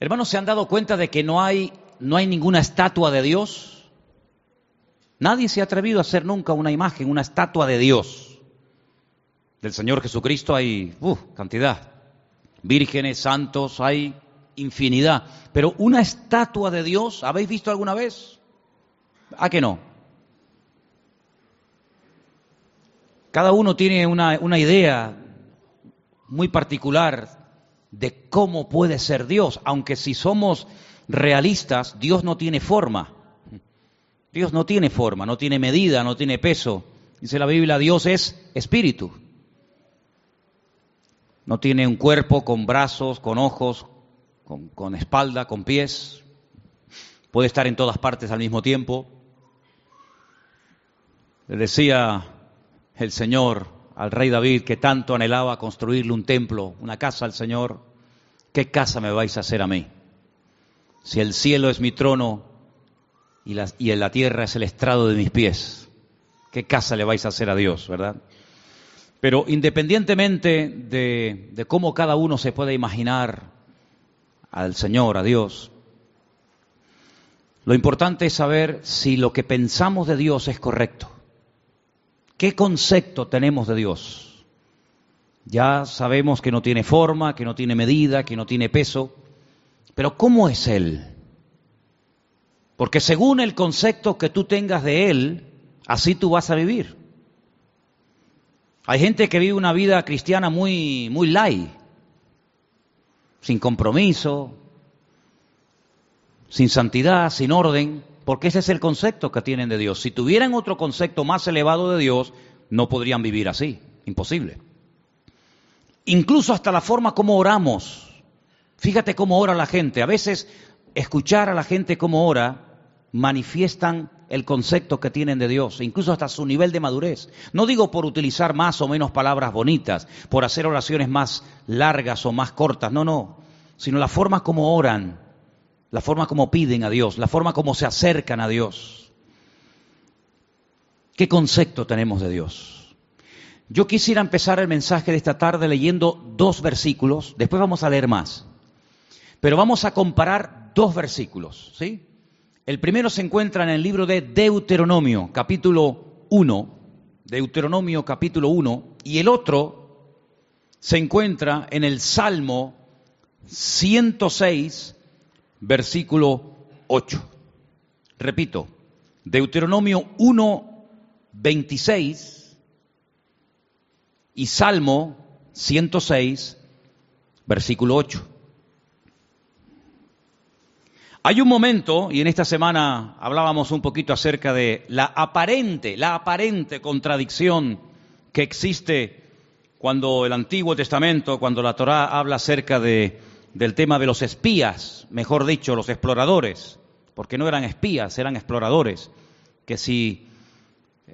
Hermanos, ¿se han dado cuenta de que no hay, no hay ninguna estatua de Dios? Nadie se ha atrevido a hacer nunca una imagen, una estatua de Dios. Del Señor Jesucristo hay cantidad. Vírgenes, santos, hay infinidad. Pero una estatua de Dios, ¿habéis visto alguna vez? ¿A que no? Cada uno tiene una, una idea muy particular de cómo puede ser Dios, aunque si somos realistas, Dios no tiene forma. Dios no tiene forma, no tiene medida, no tiene peso. Dice la Biblia, Dios es espíritu. No tiene un cuerpo con brazos, con ojos, con, con espalda, con pies. Puede estar en todas partes al mismo tiempo. Le decía el Señor al rey David que tanto anhelaba construirle un templo, una casa al Señor, ¿qué casa me vais a hacer a mí? Si el cielo es mi trono y la, la tierra es el estrado de mis pies, ¿qué casa le vais a hacer a Dios, verdad? Pero independientemente de, de cómo cada uno se puede imaginar al Señor, a Dios, lo importante es saber si lo que pensamos de Dios es correcto. ¿Qué concepto tenemos de Dios? Ya sabemos que no tiene forma, que no tiene medida, que no tiene peso, pero ¿cómo es Él? Porque según el concepto que tú tengas de Él, así tú vas a vivir. Hay gente que vive una vida cristiana muy, muy light, sin compromiso, sin santidad, sin orden, porque ese es el concepto que tienen de Dios. Si tuvieran otro concepto más elevado de Dios, no podrían vivir así. Imposible. Incluso hasta la forma como oramos. Fíjate cómo ora la gente. A veces escuchar a la gente cómo ora manifiestan el concepto que tienen de Dios, incluso hasta su nivel de madurez. No digo por utilizar más o menos palabras bonitas, por hacer oraciones más largas o más cortas, no, no, sino la forma como oran, la forma como piden a Dios, la forma como se acercan a Dios. ¿Qué concepto tenemos de Dios? Yo quisiera empezar el mensaje de esta tarde leyendo dos versículos, después vamos a leer más, pero vamos a comparar dos versículos, ¿sí? El primero se encuentra en el libro de Deuteronomio, capítulo 1, Deuteronomio capítulo 1, y el otro se encuentra en el Salmo 106, versículo 8. Repito, Deuteronomio 1, 26 y Salmo 106, versículo 8. Hay un momento, y en esta semana hablábamos un poquito acerca de la aparente, la aparente contradicción que existe cuando el Antiguo Testamento, cuando la Torá habla acerca de, del tema de los espías, mejor dicho, los exploradores, porque no eran espías, eran exploradores, que si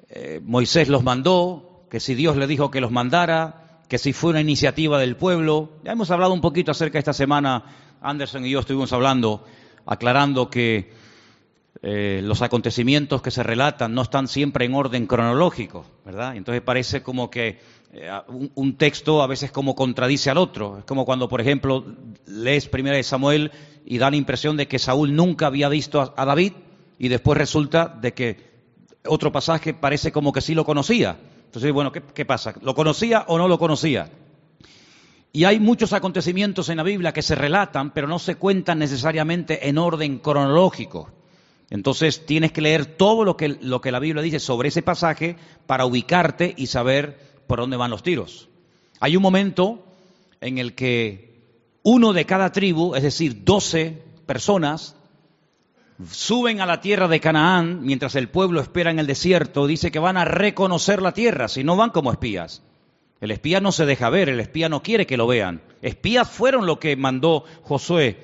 eh, Moisés los mandó, que si Dios le dijo que los mandara, que si fue una iniciativa del pueblo. Ya hemos hablado un poquito acerca esta semana, Anderson y yo estuvimos hablando aclarando que eh, los acontecimientos que se relatan no están siempre en orden cronológico, ¿verdad? Entonces parece como que un, un, texto a veces como contradice al otro. Es como cuando, por ejemplo, lees Primera de Samuel y da la impresión de que Saúl nunca había visto a, a David y después resulta de que otro pasaje parece como que sí lo conocía. Entonces, bueno, ¿qué, qué pasa? ¿Lo conocía o no lo conocía? Y hay muchos acontecimientos en la Biblia que se relatan, pero no se cuentan necesariamente en orden cronológico. Entonces tienes que leer todo lo que, lo que la Biblia dice sobre ese pasaje para ubicarte y saber por dónde van los tiros. Hay un momento en el que uno de cada tribu, es decir, doce personas, suben a la tierra de Canaán mientras el pueblo espera en el desierto. Dice que van a reconocer la tierra, si no van como espías. El espía no se deja ver, el espía no quiere que lo vean. Espías fueron lo que mandó Josué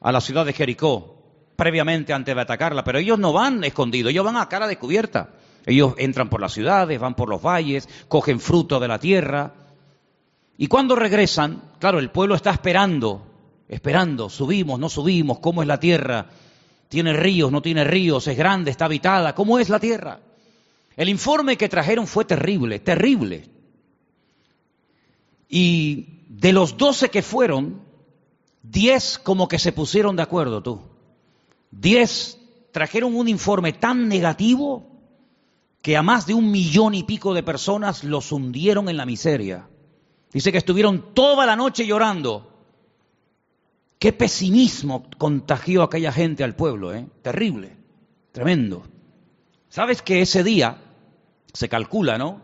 a la ciudad de Jericó previamente antes de atacarla, pero ellos no van escondidos, ellos van a cara descubierta. Ellos entran por las ciudades, van por los valles, cogen fruto de la tierra. Y cuando regresan, claro, el pueblo está esperando, esperando, subimos, no subimos, cómo es la tierra, tiene ríos, no tiene ríos, es grande, está habitada, ¿cómo es la tierra? El informe que trajeron fue terrible, terrible. Y de los doce que fueron, diez como que se pusieron de acuerdo tú. Diez trajeron un informe tan negativo que a más de un millón y pico de personas los hundieron en la miseria. Dice que estuvieron toda la noche llorando. Qué pesimismo contagió aquella gente al pueblo, ¿eh? Terrible, tremendo. ¿Sabes que ese día, se calcula, ¿no?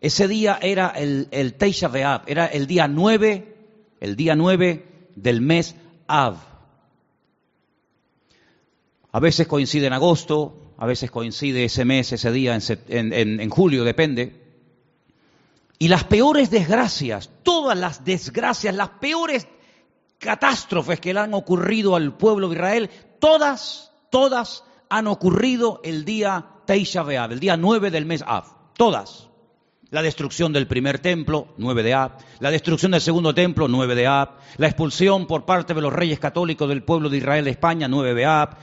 Ese día era el, el Teisha Av, era el día 9, el día 9 del mes Av. A veces coincide en agosto, a veces coincide ese mes, ese día, en, julio, depende. Y las peores desgracias, todas las desgracias, las peores catástrofes que le han ocurrido al pueblo de Israel, todas, todas han ocurrido el día Teisha el día 9 del mes Av. Todas. La destrucción del primer templo, 9 de Ab. La destrucción del segundo templo, 9 de Ab. La expulsión por parte de los reyes católicos del pueblo de Israel de España, 9 de Ab.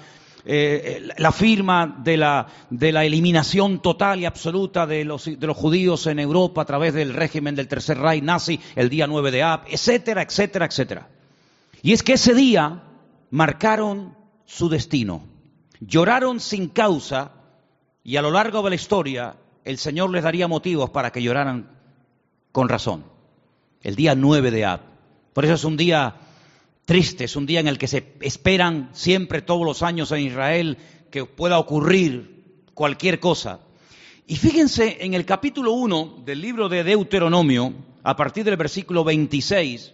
Eh, la firma de la, de la, eliminación total y absoluta de los, de los, judíos en Europa a través del régimen del Tercer Reich nazi el día 9 de Ab, etcétera, etcétera, etcétera. Y es que ese día marcaron su destino. Lloraron sin causa y a lo largo de la historia el Señor les daría motivos para que lloraran con razón. El día 9 de Ab. Por eso es un día triste, es un día en el que se esperan siempre todos los años en Israel que pueda ocurrir cualquier cosa. Y fíjense en el capítulo 1 del libro de Deuteronomio, a partir del versículo 26,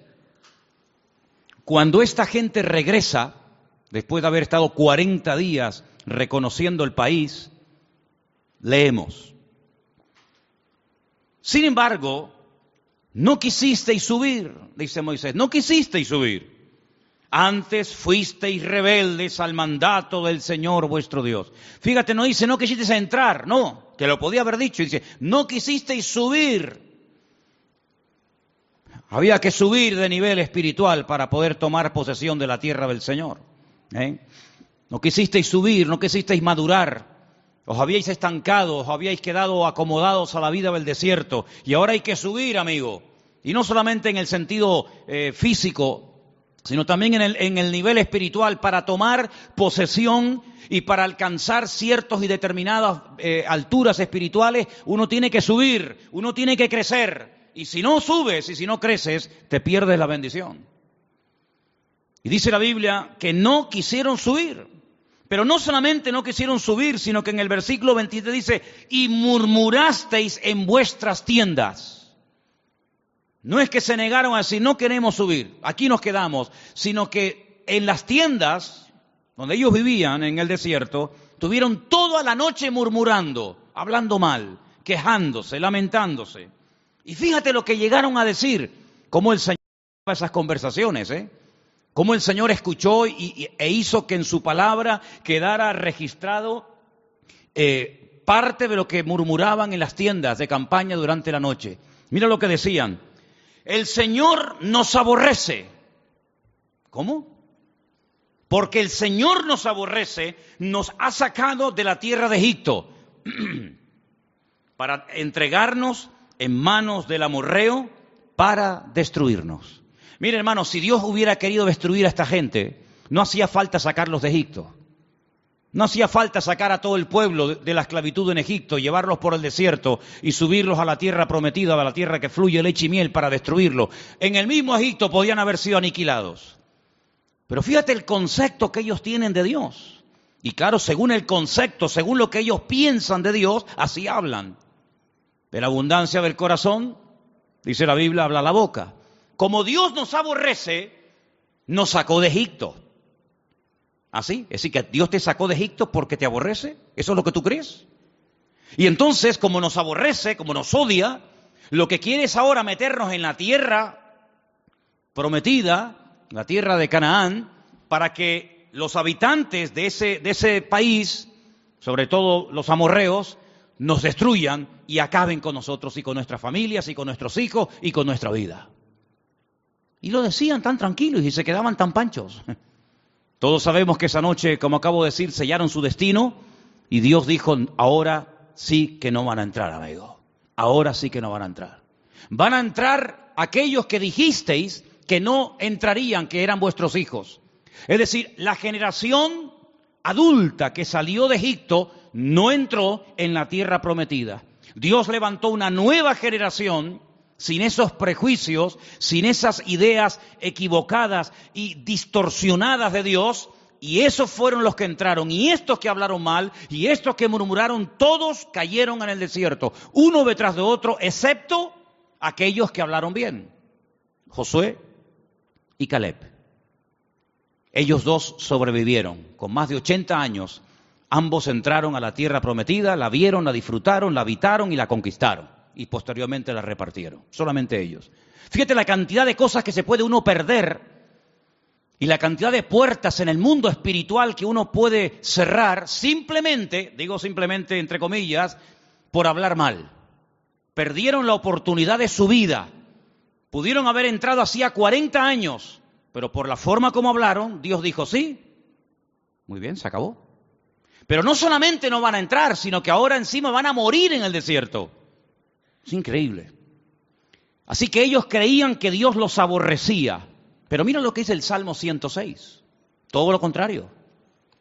cuando esta gente regresa, después de haber estado 40 días reconociendo el país, leemos. Sin embargo, no quisisteis subir, dice Moisés, no quisisteis subir. Antes fuisteis rebeldes al mandato del Señor vuestro Dios. Fíjate, no dice no quisisteis entrar, no, que lo podía haber dicho. Dice, no quisisteis subir. Había que subir de nivel espiritual para poder tomar posesión de la tierra del Señor. ¿eh? No quisisteis subir, no quisisteis madurar. Os habíais estancado, os habíais quedado acomodados a la vida del desierto. Y ahora hay que subir, amigo. Y no solamente en el sentido eh, físico, sino también en el, nivel espiritual para tomar posesión y para alcanzar ciertas y determinadas eh, alturas espirituales, uno tiene que subir, uno tiene que crecer. Y si no subes y si no creces, te pierdes la bendición. Y dice la Biblia que no quisieron subir. Pero no solamente no quisieron subir, sino que en el versículo 23 dice, y murmurasteis en vuestras tiendas. No es que se negaron a decir, no queremos subir, aquí nos quedamos, sino que en las tiendas donde ellos vivían en el desierto, tuvieron toda la noche murmurando, hablando mal, quejándose, lamentándose. Y fíjate lo que llegaron a decir, cómo el Señor esas conversaciones, ¿eh? Cómo el Señor escuchó e hizo que en su palabra quedara registrado eh, parte de lo que murmuraban en las tiendas de campaña durante la noche. Mira lo que decían el Señor nos aborrece. ¿Cómo? Porque el Señor nos aborrece, nos ha sacado de la tierra de Egipto para entregarnos en manos del amorreo para destruirnos. Mire, hermanos, si Dios hubiera querido destruir a esta gente, no hacía falta sacarlos de Egipto. No hacía falta sacar a todo el pueblo de la esclavitud en Egipto, llevarlos por el desierto y subirlos a la tierra prometida, a la tierra que fluye leche y miel para destruirlo. En el mismo Egipto podían haber sido aniquilados. Pero fíjate el concepto que ellos tienen de Dios. Y claro, según el concepto, según lo que ellos piensan de Dios, así hablan. De la abundancia del corazón, dice la Biblia, habla la boca. Como Dios nos aborrece, nos sacó de Egipto. Así, es decir, que Dios te sacó de Egipto porque te aborrece. ¿Eso es lo que tú crees? Y entonces, como nos aborrece, como nos odia, lo que quiere es ahora meternos en la tierra prometida, la tierra de Canaán, para que los habitantes de ese, de ese país, sobre todo los amorreos, nos destruyan y acaben con nosotros y con nuestras familias y con nuestros hijos y con nuestra vida. Y lo decían tan tranquilos y se quedaban tan panchos. Todos sabemos que esa noche, como acabo de decir, sellaron su destino y Dios dijo, ahora sí que no van a entrar, amigo. Ahora sí que no van a entrar. Van a entrar aquellos que dijisteis que no entrarían, que eran vuestros hijos. Es decir, la generación adulta que salió de Egipto no entró en la tierra prometida. Dios levantó una nueva generación sin esos prejuicios, sin esas ideas equivocadas y distorsionadas de Dios, y esos fueron los que entraron, y estos que hablaron mal, y estos que murmuraron, todos cayeron en el desierto, uno detrás de otro, excepto aquellos que hablaron bien, Josué y Caleb. Ellos dos sobrevivieron, con más de 80 años, ambos entraron a la tierra prometida, la vieron, la disfrutaron, la habitaron y la conquistaron y posteriormente la repartieron. Solamente ellos. Fíjate la cantidad de cosas que se puede uno perder y la cantidad de puertas en el mundo espiritual que uno puede cerrar simplemente, digo simplemente entre comillas, por hablar mal. Perdieron la oportunidad de su vida. Pudieron haber entrado hacía 40 años, pero por la forma como hablaron, Dios dijo sí. Muy bien, se acabó. Pero no solamente no van a entrar, sino que ahora encima van a morir en el desierto. Es increíble. Así que ellos creían que Dios los aborrecía. Pero mira lo que dice el Salmo 106. Todo lo contrario.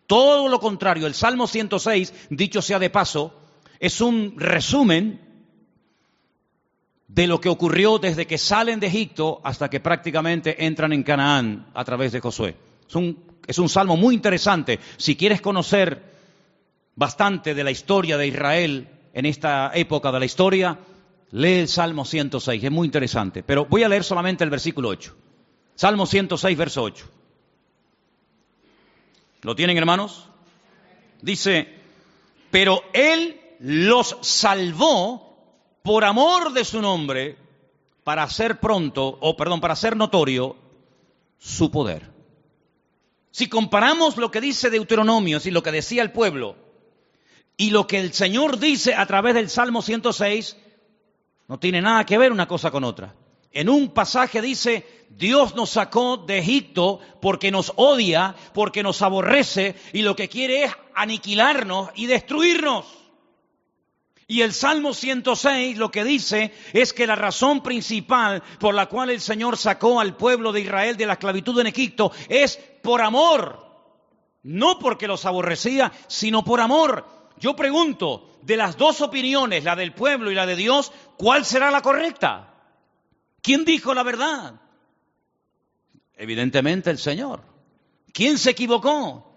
Todo lo contrario. El Salmo 106, dicho sea de paso, es un resumen de lo que ocurrió desde que salen de Egipto hasta que prácticamente entran en Canaán a través de Josué. Es un, es un salmo muy interesante. Si quieres conocer bastante de la historia de Israel en esta época de la historia, Lee el Salmo 106, es muy interesante, pero voy a leer solamente el versículo 8. Salmo 106, verso 8. ¿Lo tienen, hermanos? Dice, pero Él los salvó por amor de su nombre para hacer pronto, o perdón, para hacer notorio su poder. Si comparamos lo que dice Deuteronomio y lo que decía el pueblo y lo que el Señor dice a través del Salmo 106, no tiene nada que ver una cosa con otra. En un pasaje dice, Dios nos sacó de Egipto porque nos odia, porque nos aborrece y lo que quiere es aniquilarnos y destruirnos. Y el Salmo 106 lo que dice es que la razón principal por la cual el Señor sacó al pueblo de Israel de la esclavitud en Egipto es por amor. No porque los aborrecía, sino por amor. Yo pregunto, de las dos opiniones, la del pueblo y la de Dios, ¿cuál será la correcta? ¿Quién dijo la verdad? Evidentemente el Señor. ¿Quién se equivocó?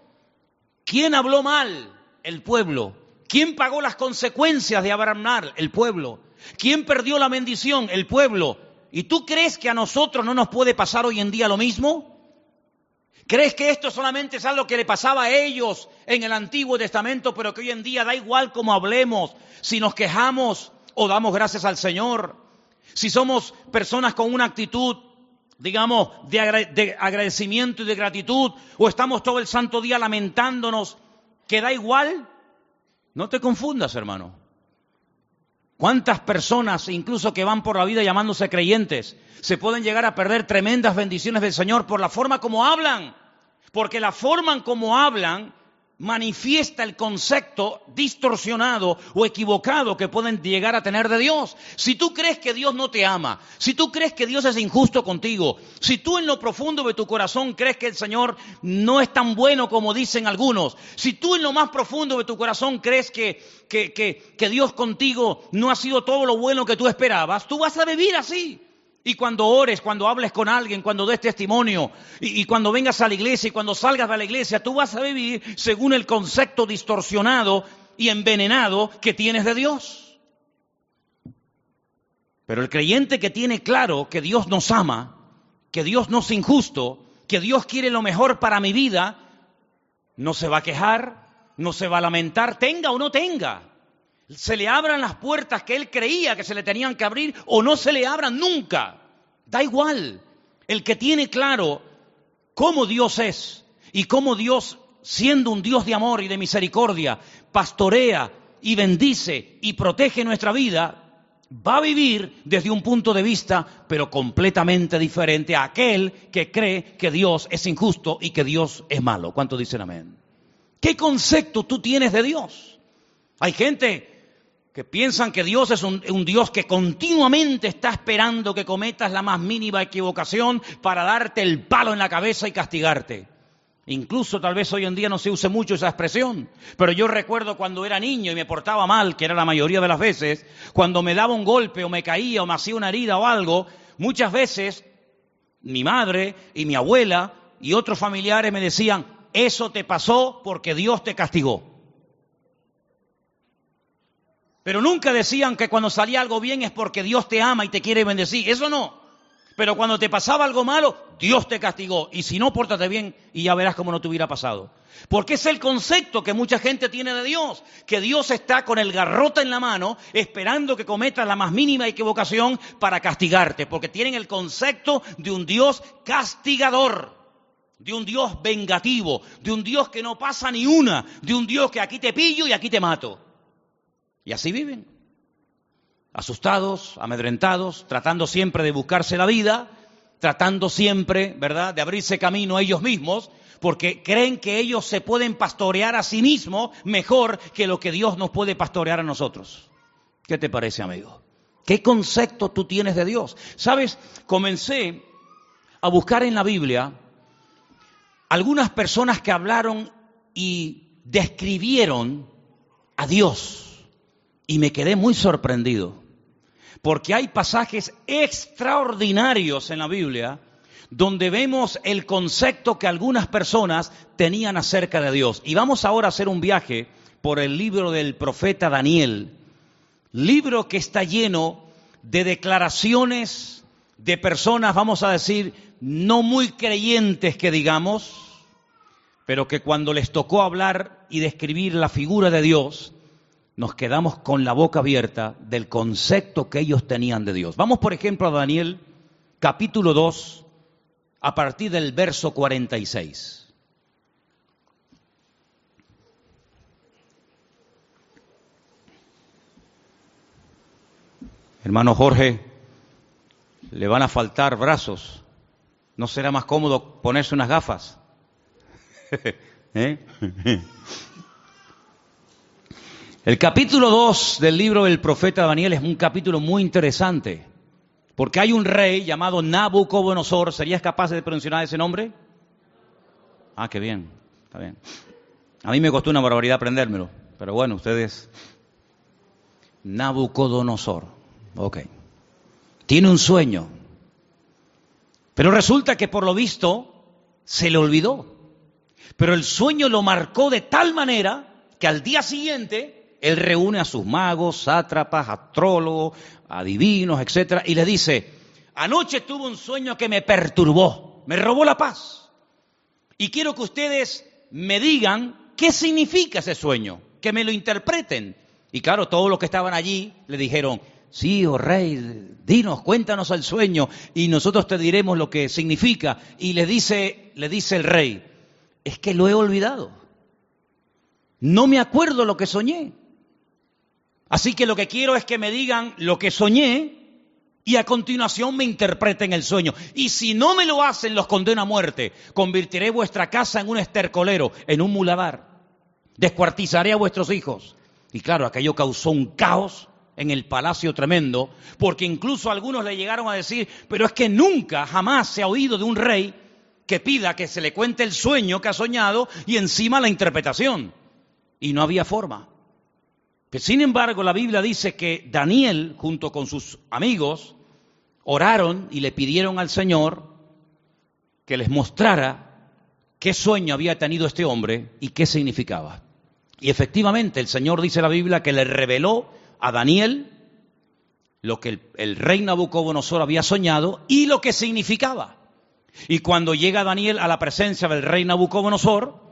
¿Quién habló mal? El pueblo. ¿Quién pagó las consecuencias de Abraham? El pueblo. ¿Quién perdió la bendición? El pueblo. ¿Y tú crees que a nosotros no nos puede pasar hoy en día lo mismo? ¿Crees que esto solamente es algo que le pasaba a ellos en el Antiguo Testamento, pero que hoy en día da igual cómo hablemos, si nos quejamos o damos gracias al Señor? Si somos personas con una actitud, digamos, de, agradecimiento y de gratitud, o estamos todo el santo día lamentándonos, que da igual, no te confundas, hermano. ¿Cuántas personas, incluso que van por la vida llamándose creyentes, se pueden llegar a perder tremendas bendiciones del Señor por la forma como hablan? Porque la forma en como hablan manifiesta el concepto distorsionado o equivocado que pueden llegar a tener de Dios. Si tú crees que Dios no te ama, si tú crees que Dios es injusto contigo, si tú en lo profundo de tu corazón crees que el Señor no es tan bueno como dicen algunos, si tú en lo más profundo de tu corazón crees que, que, que, que Dios contigo no ha sido todo lo bueno que tú esperabas, tú vas a vivir así. Y cuando ores, cuando hables con alguien, cuando des testimonio, y, cuando vengas a la iglesia y cuando salgas de la iglesia, tú vas a vivir según el concepto distorsionado y envenenado que tienes de Dios. Pero el creyente que tiene claro que Dios nos ama, que Dios no es injusto, que Dios quiere lo mejor para mi vida, no se va a quejar, no se va a lamentar, tenga o no tenga se le abran las puertas que él creía que se le tenían que abrir o no se le abran nunca. Da igual. El que tiene claro cómo Dios es y cómo Dios, siendo un Dios de amor y de misericordia, pastorea y bendice y protege nuestra vida, va a vivir desde un punto de vista, pero completamente diferente a aquel que cree que Dios es injusto y que Dios es malo. ¿Cuánto dicen amén? ¿Qué concepto tú tienes de Dios? Hay gente que piensan que Dios es un, un, Dios que continuamente está esperando que cometas la más mínima equivocación para darte el palo en la cabeza y castigarte. Incluso tal vez hoy en día no se use mucho esa expresión, pero yo recuerdo cuando era niño y me portaba mal, que era la mayoría de las veces, cuando me daba un golpe o me caía o me hacía una herida o algo, muchas veces mi madre y mi abuela y otros familiares me decían, eso te pasó porque Dios te castigó. Pero nunca decían que cuando salía algo bien es porque Dios te ama y te quiere bendecir. Eso no. Pero cuando te pasaba algo malo, Dios te castigó. Y si no, pórtate bien y ya verás cómo no te hubiera pasado. Porque es el concepto que mucha gente tiene de Dios. Que Dios está con el garrote en la mano esperando que cometas la más mínima equivocación para castigarte. Porque tienen el concepto de un Dios castigador. De un Dios vengativo. De un Dios que no pasa ni una. De un Dios que aquí te pillo y aquí te mato. Y así viven asustados, amedrentados, tratando siempre de buscarse la vida, tratando siempre, ¿verdad?, de abrirse camino a ellos mismos, porque creen que ellos se pueden pastorear a sí mismos mejor que lo que Dios nos puede pastorear a nosotros. ¿Qué te parece, amigo? ¿Qué concepto tú tienes de Dios? Sabes, comencé a buscar en la Biblia algunas personas que hablaron y describieron a Dios y me quedé muy sorprendido, porque hay pasajes extraordinarios en la Biblia donde vemos el concepto que algunas personas tenían acerca de Dios. Y vamos ahora a hacer un viaje por el libro del profeta Daniel, libro que está lleno de declaraciones de personas, vamos a decir, no muy creyentes que digamos, pero que cuando les tocó hablar y describir la figura de Dios, nos quedamos con la boca abierta del concepto que ellos tenían de Dios. Vamos, por ejemplo, a Daniel capítulo 2, a partir del verso 46. Hermano Jorge, le van a faltar brazos. ¿No será más cómodo ponerse unas gafas? ¿Eh? El capítulo 2 del libro del profeta Daniel es un capítulo muy interesante, porque hay un rey llamado Nabucodonosor. ¿Serías capaz de pronunciar ese nombre? Ah, qué bien, está bien. A mí me costó una barbaridad aprendérmelo, pero bueno, ustedes... Nabucodonosor, ok. Tiene un sueño, pero resulta que por lo visto se le olvidó. Pero el sueño lo marcó de tal manera que al día siguiente él reúne a sus magos, sátrapas, astrólogos, adivinos, etcétera, y le dice: Anoche tuve un sueño que me perturbó, me robó la paz. Y quiero que ustedes me digan qué significa ese sueño, que me lo interpreten. Y claro, todos los que estaban allí le dijeron: Sí, oh rey, dinos, cuéntanos el sueño y nosotros te diremos lo que significa. Y le dice, le dice el rey: Es que lo he olvidado. No me acuerdo lo que soñé. Así que lo que quiero es que me digan lo que soñé y a continuación me interpreten el sueño. Y si no me lo hacen, los condeno a muerte. Convertiré vuestra casa en un estercolero, en un muladar. Descuartizaré a vuestros hijos. Y claro, aquello causó un caos en el palacio tremendo, porque incluso algunos le llegaron a decir, pero es que nunca, jamás se ha oído de un rey que pida que se le cuente el sueño que ha soñado y encima la interpretación. Y no había forma sin embargo, la Biblia dice que Daniel, junto con sus amigos, oraron y le pidieron al Señor que les mostrara qué sueño había tenido este hombre y qué significaba. Y efectivamente, el Señor dice la Biblia que le reveló a Daniel lo que el rey Nabucodonosor había soñado y lo que significaba. Y cuando llega Daniel a la presencia del rey Nabucodonosor,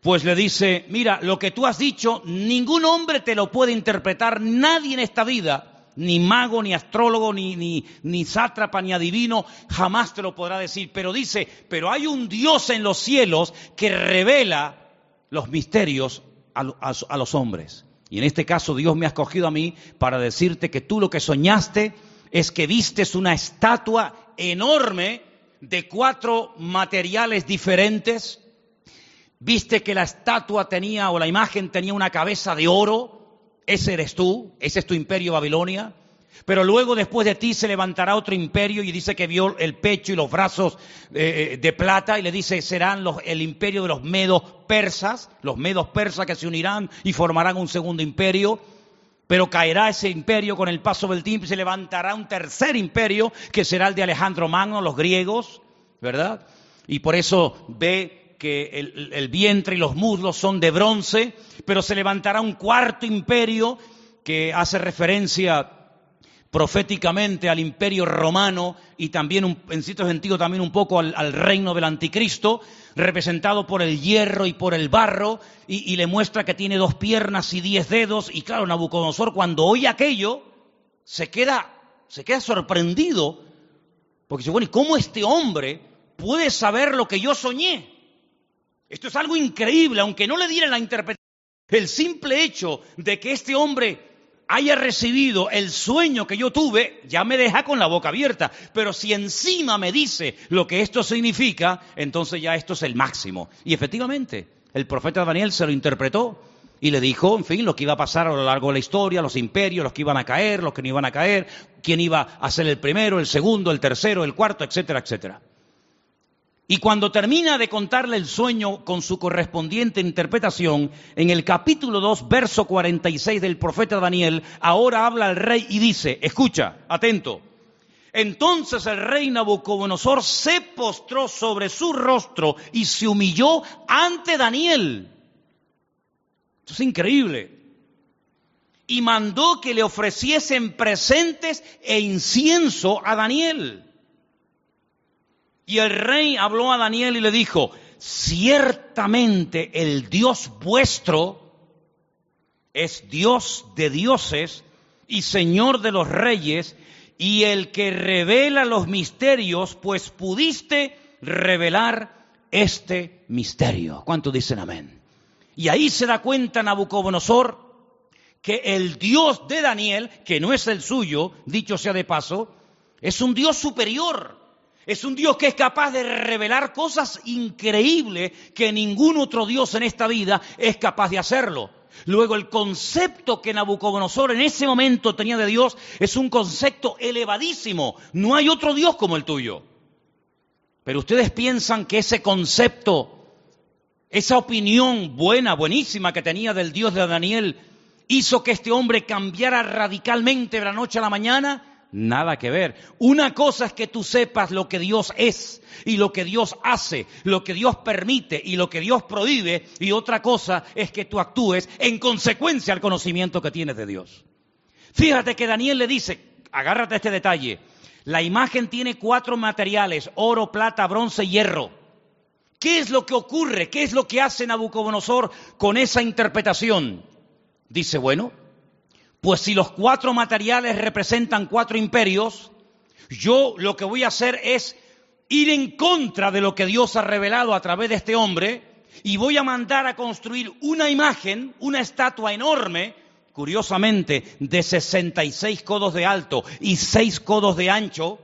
pues le dice, mira, lo que tú has dicho, ningún hombre te lo puede interpretar, nadie en esta vida, ni mago, ni astrólogo, ni, ni, ni sátrapa, ni adivino, jamás te lo podrá decir. Pero dice, pero hay un Dios en los cielos que revela los misterios a, a los hombres. Y en este caso Dios me ha escogido a mí para decirte que tú lo que soñaste es que vistes una estatua enorme de cuatro materiales diferentes, viste que la estatua tenía o la imagen tenía una cabeza de oro ese eres tú, ese es tu imperio Babilonia. Pero luego después de ti se levantará otro imperio y dice que vio el pecho y los brazos eh, eh, de plata y le dice serán los, el imperio de los medos persas, los medos persas que se unirán y formarán un segundo imperio. Pero caerá ese imperio con el paso del tiempo y se levantará un tercer imperio que será el de Alejandro Magno, los griegos, ¿verdad? Y por eso ve que el, vientre y los muslos son de bronce, pero se levantará un cuarto imperio que hace referencia proféticamente al imperio romano y también, en cierto sentido, también un poco al, reino del anticristo, representado por el hierro y por el barro, y, le muestra que tiene dos piernas y diez dedos, y claro, Nabucodonosor cuando oye aquello, se queda, se queda sorprendido, porque dice, bueno, ¿y cómo este hombre puede saber lo que yo soñé? Esto es algo increíble, aunque no le diera la interpretación. El simple hecho de que este hombre haya recibido el sueño que yo tuve, ya me deja con la boca abierta. Pero si encima me dice lo que esto significa, entonces ya esto es el máximo. Y efectivamente, el profeta Daniel se lo interpretó y le dijo, en fin, lo que iba a pasar a lo largo de la historia, los imperios, los que iban a caer, los que no iban a caer, quién iba a ser el primero, el segundo, el tercero, el cuarto, etcétera, etcétera. Y cuando termina de contarle el sueño con su correspondiente interpretación, en el capítulo 2, verso 46 del profeta Daniel, ahora habla el rey y dice, escucha, atento. Entonces el rey Nabucodonosor se postró sobre su rostro y se humilló ante Daniel. Esto es increíble. Y mandó que le ofreciesen presentes e incienso a Daniel. Y el rey habló a Daniel y le dijo, ciertamente el Dios vuestro es Dios de dioses y Señor de los reyes y el que revela los misterios, pues pudiste revelar este misterio. ¿Cuánto dicen amén? Y ahí se da cuenta Nabucodonosor que el Dios de Daniel, que no es el suyo, dicho sea de paso, es un Dios superior es un Dios que es capaz de revelar cosas increíbles que ningún otro Dios en esta vida es capaz de hacerlo. Luego el concepto que Nabucodonosor en ese momento tenía de Dios es un concepto elevadísimo. No hay otro Dios como el tuyo. Pero ustedes piensan que ese concepto, esa opinión buena, buenísima que tenía del Dios de Daniel, hizo que este hombre cambiara radicalmente de la noche a la mañana? Nada que ver. Una cosa es que tú sepas lo que Dios es y lo que Dios hace, lo que Dios permite y lo que Dios prohíbe, y otra cosa es que tú actúes en consecuencia al conocimiento que tienes de Dios. Fíjate que Daniel le dice, agárrate este detalle, la imagen tiene cuatro materiales, oro, plata, bronce y hierro. ¿Qué es lo que ocurre? ¿Qué es lo que hace Nabucodonosor con esa interpretación? Dice, bueno, pues si los cuatro materiales representan cuatro imperios, yo lo que voy a hacer es ir en contra de lo que Dios ha revelado a través de este hombre y voy a mandar a construir una imagen, una estatua enorme, curiosamente de 66 codos de alto y 6 codos de ancho,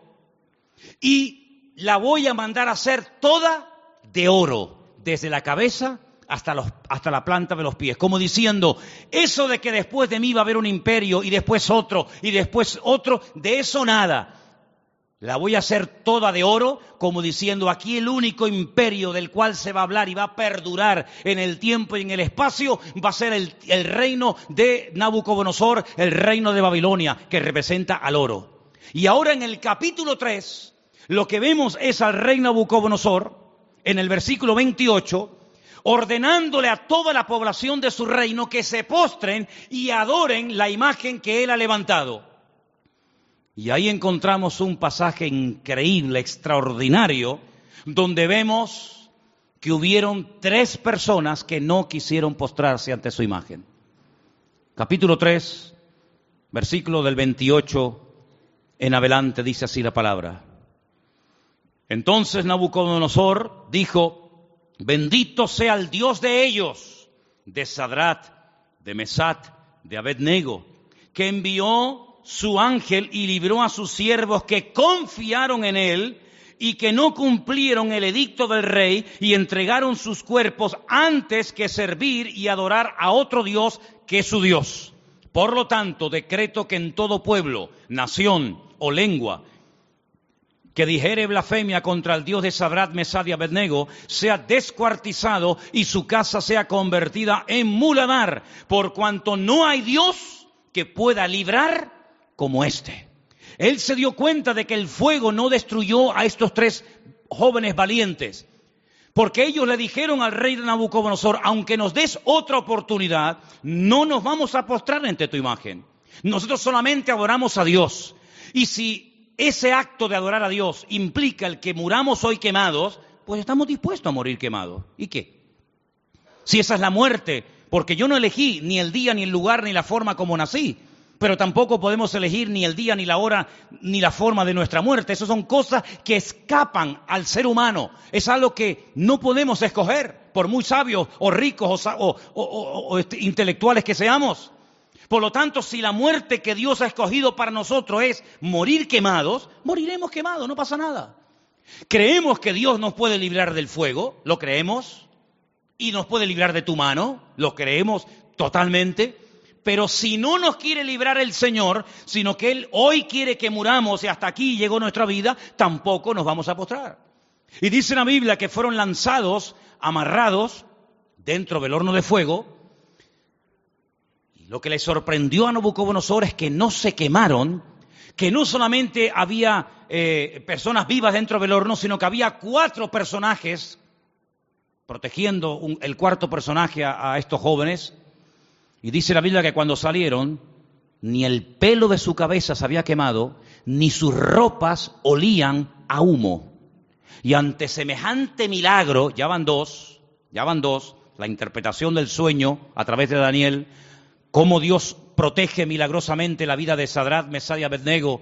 y la voy a mandar a hacer toda de oro, desde la cabeza hasta, los, hasta la planta de los pies, como diciendo, eso de que después de mí va a haber un imperio y después otro y después otro, de eso nada. La voy a hacer toda de oro, como diciendo, aquí el único imperio del cual se va a hablar y va a perdurar en el tiempo y en el espacio va a ser el, el reino de Nabucodonosor, el reino de Babilonia, que representa al oro. Y ahora en el capítulo 3, lo que vemos es al rey Nabucodonosor, en el versículo 28, ordenándole a toda la población de su reino que se postren y adoren la imagen que él ha levantado. Y ahí encontramos un pasaje increíble, extraordinario, donde vemos que hubieron tres personas que no quisieron postrarse ante su imagen. Capítulo 3, versículo del 28 en adelante dice así la palabra. Entonces Nabucodonosor dijo, Bendito sea el Dios de ellos, de Sadrat, de Mesat, de Abednego, que envió su ángel y libró a sus siervos que confiaron en él y que no cumplieron el edicto del rey y entregaron sus cuerpos antes que servir y adorar a otro Dios que su Dios. Por lo tanto, decreto que en todo pueblo, nación o lengua que dijere blasfemia contra el Dios de Sabrat, Mesad y Abednego, sea descuartizado y su casa sea convertida en muladar, por cuanto no hay Dios que pueda librar como este. Él se dio cuenta de que el fuego no destruyó a estos tres jóvenes valientes, porque ellos le dijeron al rey de Nabucodonosor, aunque nos des otra oportunidad, no nos vamos a postrar ante tu imagen. Nosotros solamente adoramos a Dios. Y si ese acto de adorar a Dios implica el que muramos hoy quemados, pues estamos dispuestos a morir quemados. ¿Y qué? Si esa es la muerte, porque yo no elegí ni el día, ni el lugar, ni la forma como nací, pero tampoco podemos elegir ni el día, ni la hora, ni la forma de nuestra muerte. Esas son cosas que escapan al ser humano. Es algo que no podemos escoger, por muy sabios o ricos o, este, intelectuales que seamos. Por lo tanto, si la muerte que Dios ha escogido para nosotros es morir quemados, moriremos quemados, no pasa nada. Creemos que Dios nos puede librar del fuego, lo creemos, y nos puede librar de tu mano, lo creemos totalmente. Pero si no nos quiere librar el Señor, sino que Él hoy quiere que muramos y hasta aquí llegó nuestra vida, tampoco nos vamos a postrar. Y dice la Biblia que fueron lanzados, amarrados, dentro del horno de fuego, lo que le sorprendió a Nabucodonosor es que no se quemaron, que no solamente había eh, personas vivas dentro del horno, sino que había cuatro personajes protegiendo el cuarto personaje a, estos jóvenes. Y dice la Biblia que cuando salieron, ni el pelo de su cabeza se había quemado, ni sus ropas olían a humo. Y ante semejante milagro, ya van dos, ya van dos, la interpretación del sueño a través de Daniel, cómo Dios protege milagrosamente la vida de Sadrat, Mesad y Abednego,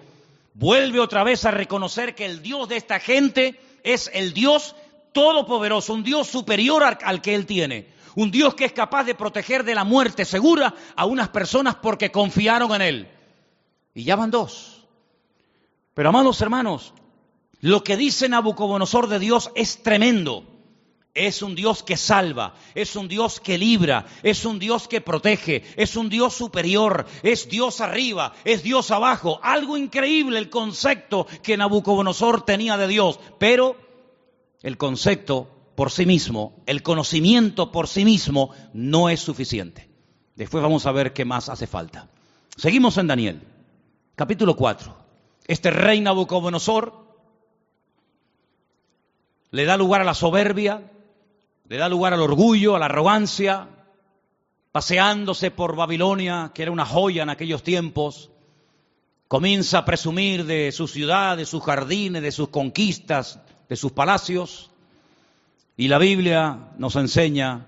vuelve otra vez a reconocer que el Dios de esta gente es el Dios todopoderoso, un Dios superior al, que él tiene, un Dios que es capaz de proteger de la muerte segura a unas personas porque confiaron en él. Y ya van dos. Pero amados hermanos, lo que dice Nabucodonosor de Dios es tremendo. Es un Dios que salva, es un Dios que libra, es un Dios que protege, es un Dios superior, es Dios arriba, es Dios abajo. Algo increíble el concepto que Nabucodonosor tenía de Dios, pero el concepto por sí mismo, el conocimiento por sí mismo no es suficiente. Después vamos a ver qué más hace falta. Seguimos en Daniel, capítulo 4. Este rey Nabucodonosor le da lugar a la soberbia, le da lugar al orgullo, a la arrogancia, paseándose por Babilonia, que era una joya en aquellos tiempos, comienza a presumir de su ciudad, de sus jardines, de sus conquistas, de sus palacios, y la Biblia nos enseña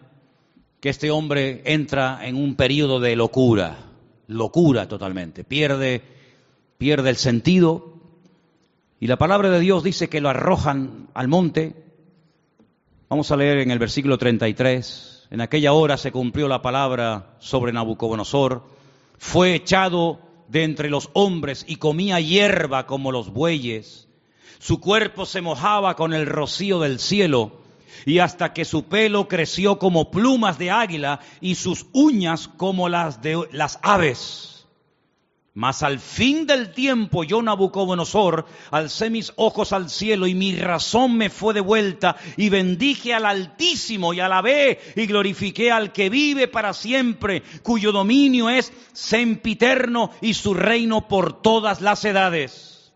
que este hombre entra en un periodo de locura, locura totalmente, pierde, pierde el sentido, y la palabra de Dios dice que lo arrojan al monte, Vamos a leer en el versículo 33. En aquella hora se cumplió la palabra sobre Nabucodonosor. Fue echado de entre los hombres y comía hierba como los bueyes. Su cuerpo se mojaba con el rocío del cielo y hasta que su pelo creció como plumas de águila y sus uñas como las de las aves. Mas al fin del tiempo yo, Nabucodonosor, alcé mis ojos al cielo y mi razón me fue de vuelta y bendije al Altísimo y alabé y glorifiqué al que vive para siempre, cuyo dominio es sempiterno y su reino por todas las edades.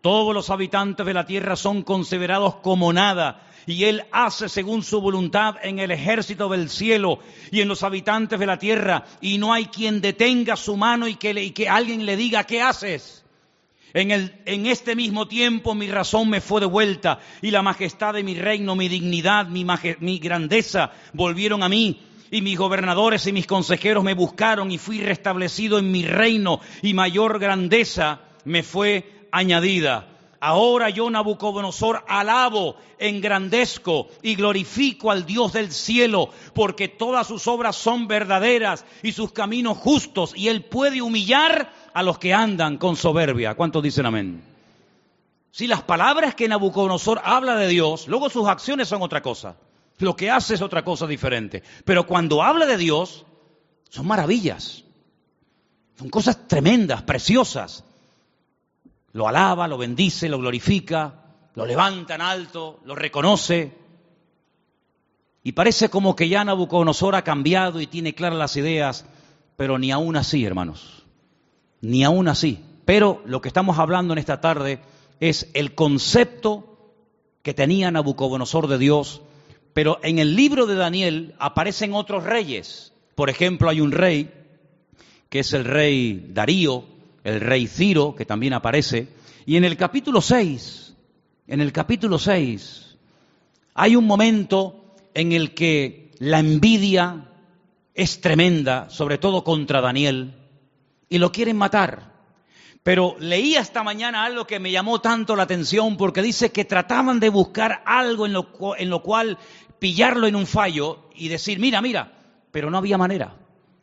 Todos los habitantes de la tierra son considerados como nada y Él hace según su voluntad en el ejército del cielo y en los habitantes de la tierra, y no hay quien detenga su mano y que, alguien le diga, ¿qué haces? En, este mismo tiempo mi razón me fue de vuelta y la majestad de mi reino, mi dignidad, mi, mi grandeza volvieron a mí. Y mis gobernadores y mis consejeros me buscaron y fui restablecido en mi reino y mayor grandeza me fue añadida. Ahora yo, Nabucodonosor, alabo, engrandezco y glorifico al Dios del cielo, porque todas sus obras son verdaderas y sus caminos justos, y él puede humillar a los que andan con soberbia. ¿Cuántos dicen amén? Si las palabras que Nabucodonosor habla de Dios, luego sus acciones son otra cosa. Lo que hace es otra cosa diferente. Pero cuando habla de Dios, son maravillas. Son cosas tremendas, preciosas. Lo alaba, lo bendice, lo glorifica, lo levanta en alto, lo reconoce. Y parece como que ya Nabucodonosor ha cambiado y tiene claras las ideas, pero ni aún así, hermanos, ni aún así. Pero lo que estamos hablando en esta tarde es el concepto que tenía Nabucodonosor de Dios, pero en el libro de Daniel aparecen otros reyes. Por ejemplo, hay un rey, que es el rey Darío, el rey Ciro, que también aparece, y en el capítulo 6, en el capítulo 6, hay un momento en el que la envidia es tremenda, sobre todo contra Daniel, y lo quieren matar. Pero leí esta mañana algo que me llamó tanto la atención porque dice que trataban de buscar algo en lo, en lo cual pillarlo en un fallo y decir, mira, mira, pero no había manera.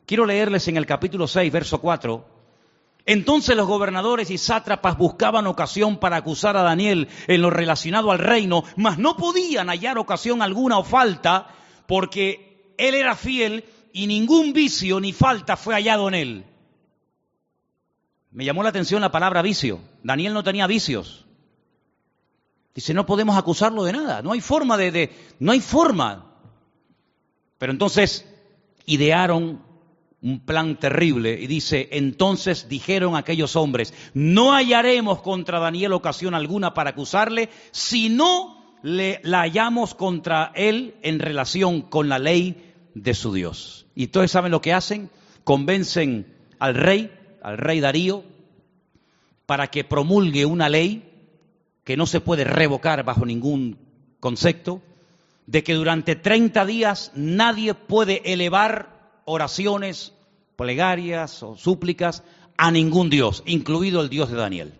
Quiero leerles en el capítulo 6, verso 4, entonces los gobernadores y sátrapas buscaban ocasión para acusar a Daniel en lo relacionado al reino, mas no podían hallar ocasión alguna o falta, porque él era fiel y ningún vicio ni falta fue hallado en él. Me llamó la atención la palabra vicio. Daniel no tenía vicios. Dice, no podemos acusarlo de nada. No hay forma de, no hay forma. Pero entonces idearon un plan terrible y dice, entonces dijeron aquellos hombres, no hallaremos contra Daniel ocasión alguna para acusarle, si no le, la hallamos contra él en relación con la ley de su Dios. Y entonces saben lo que hacen, convencen al rey, al rey Darío, para que promulgue una ley que no se puede revocar bajo ningún concepto, de que durante 30 días nadie puede elevar oraciones, plegarias o súplicas a ningún Dios, incluido el Dios de Daniel.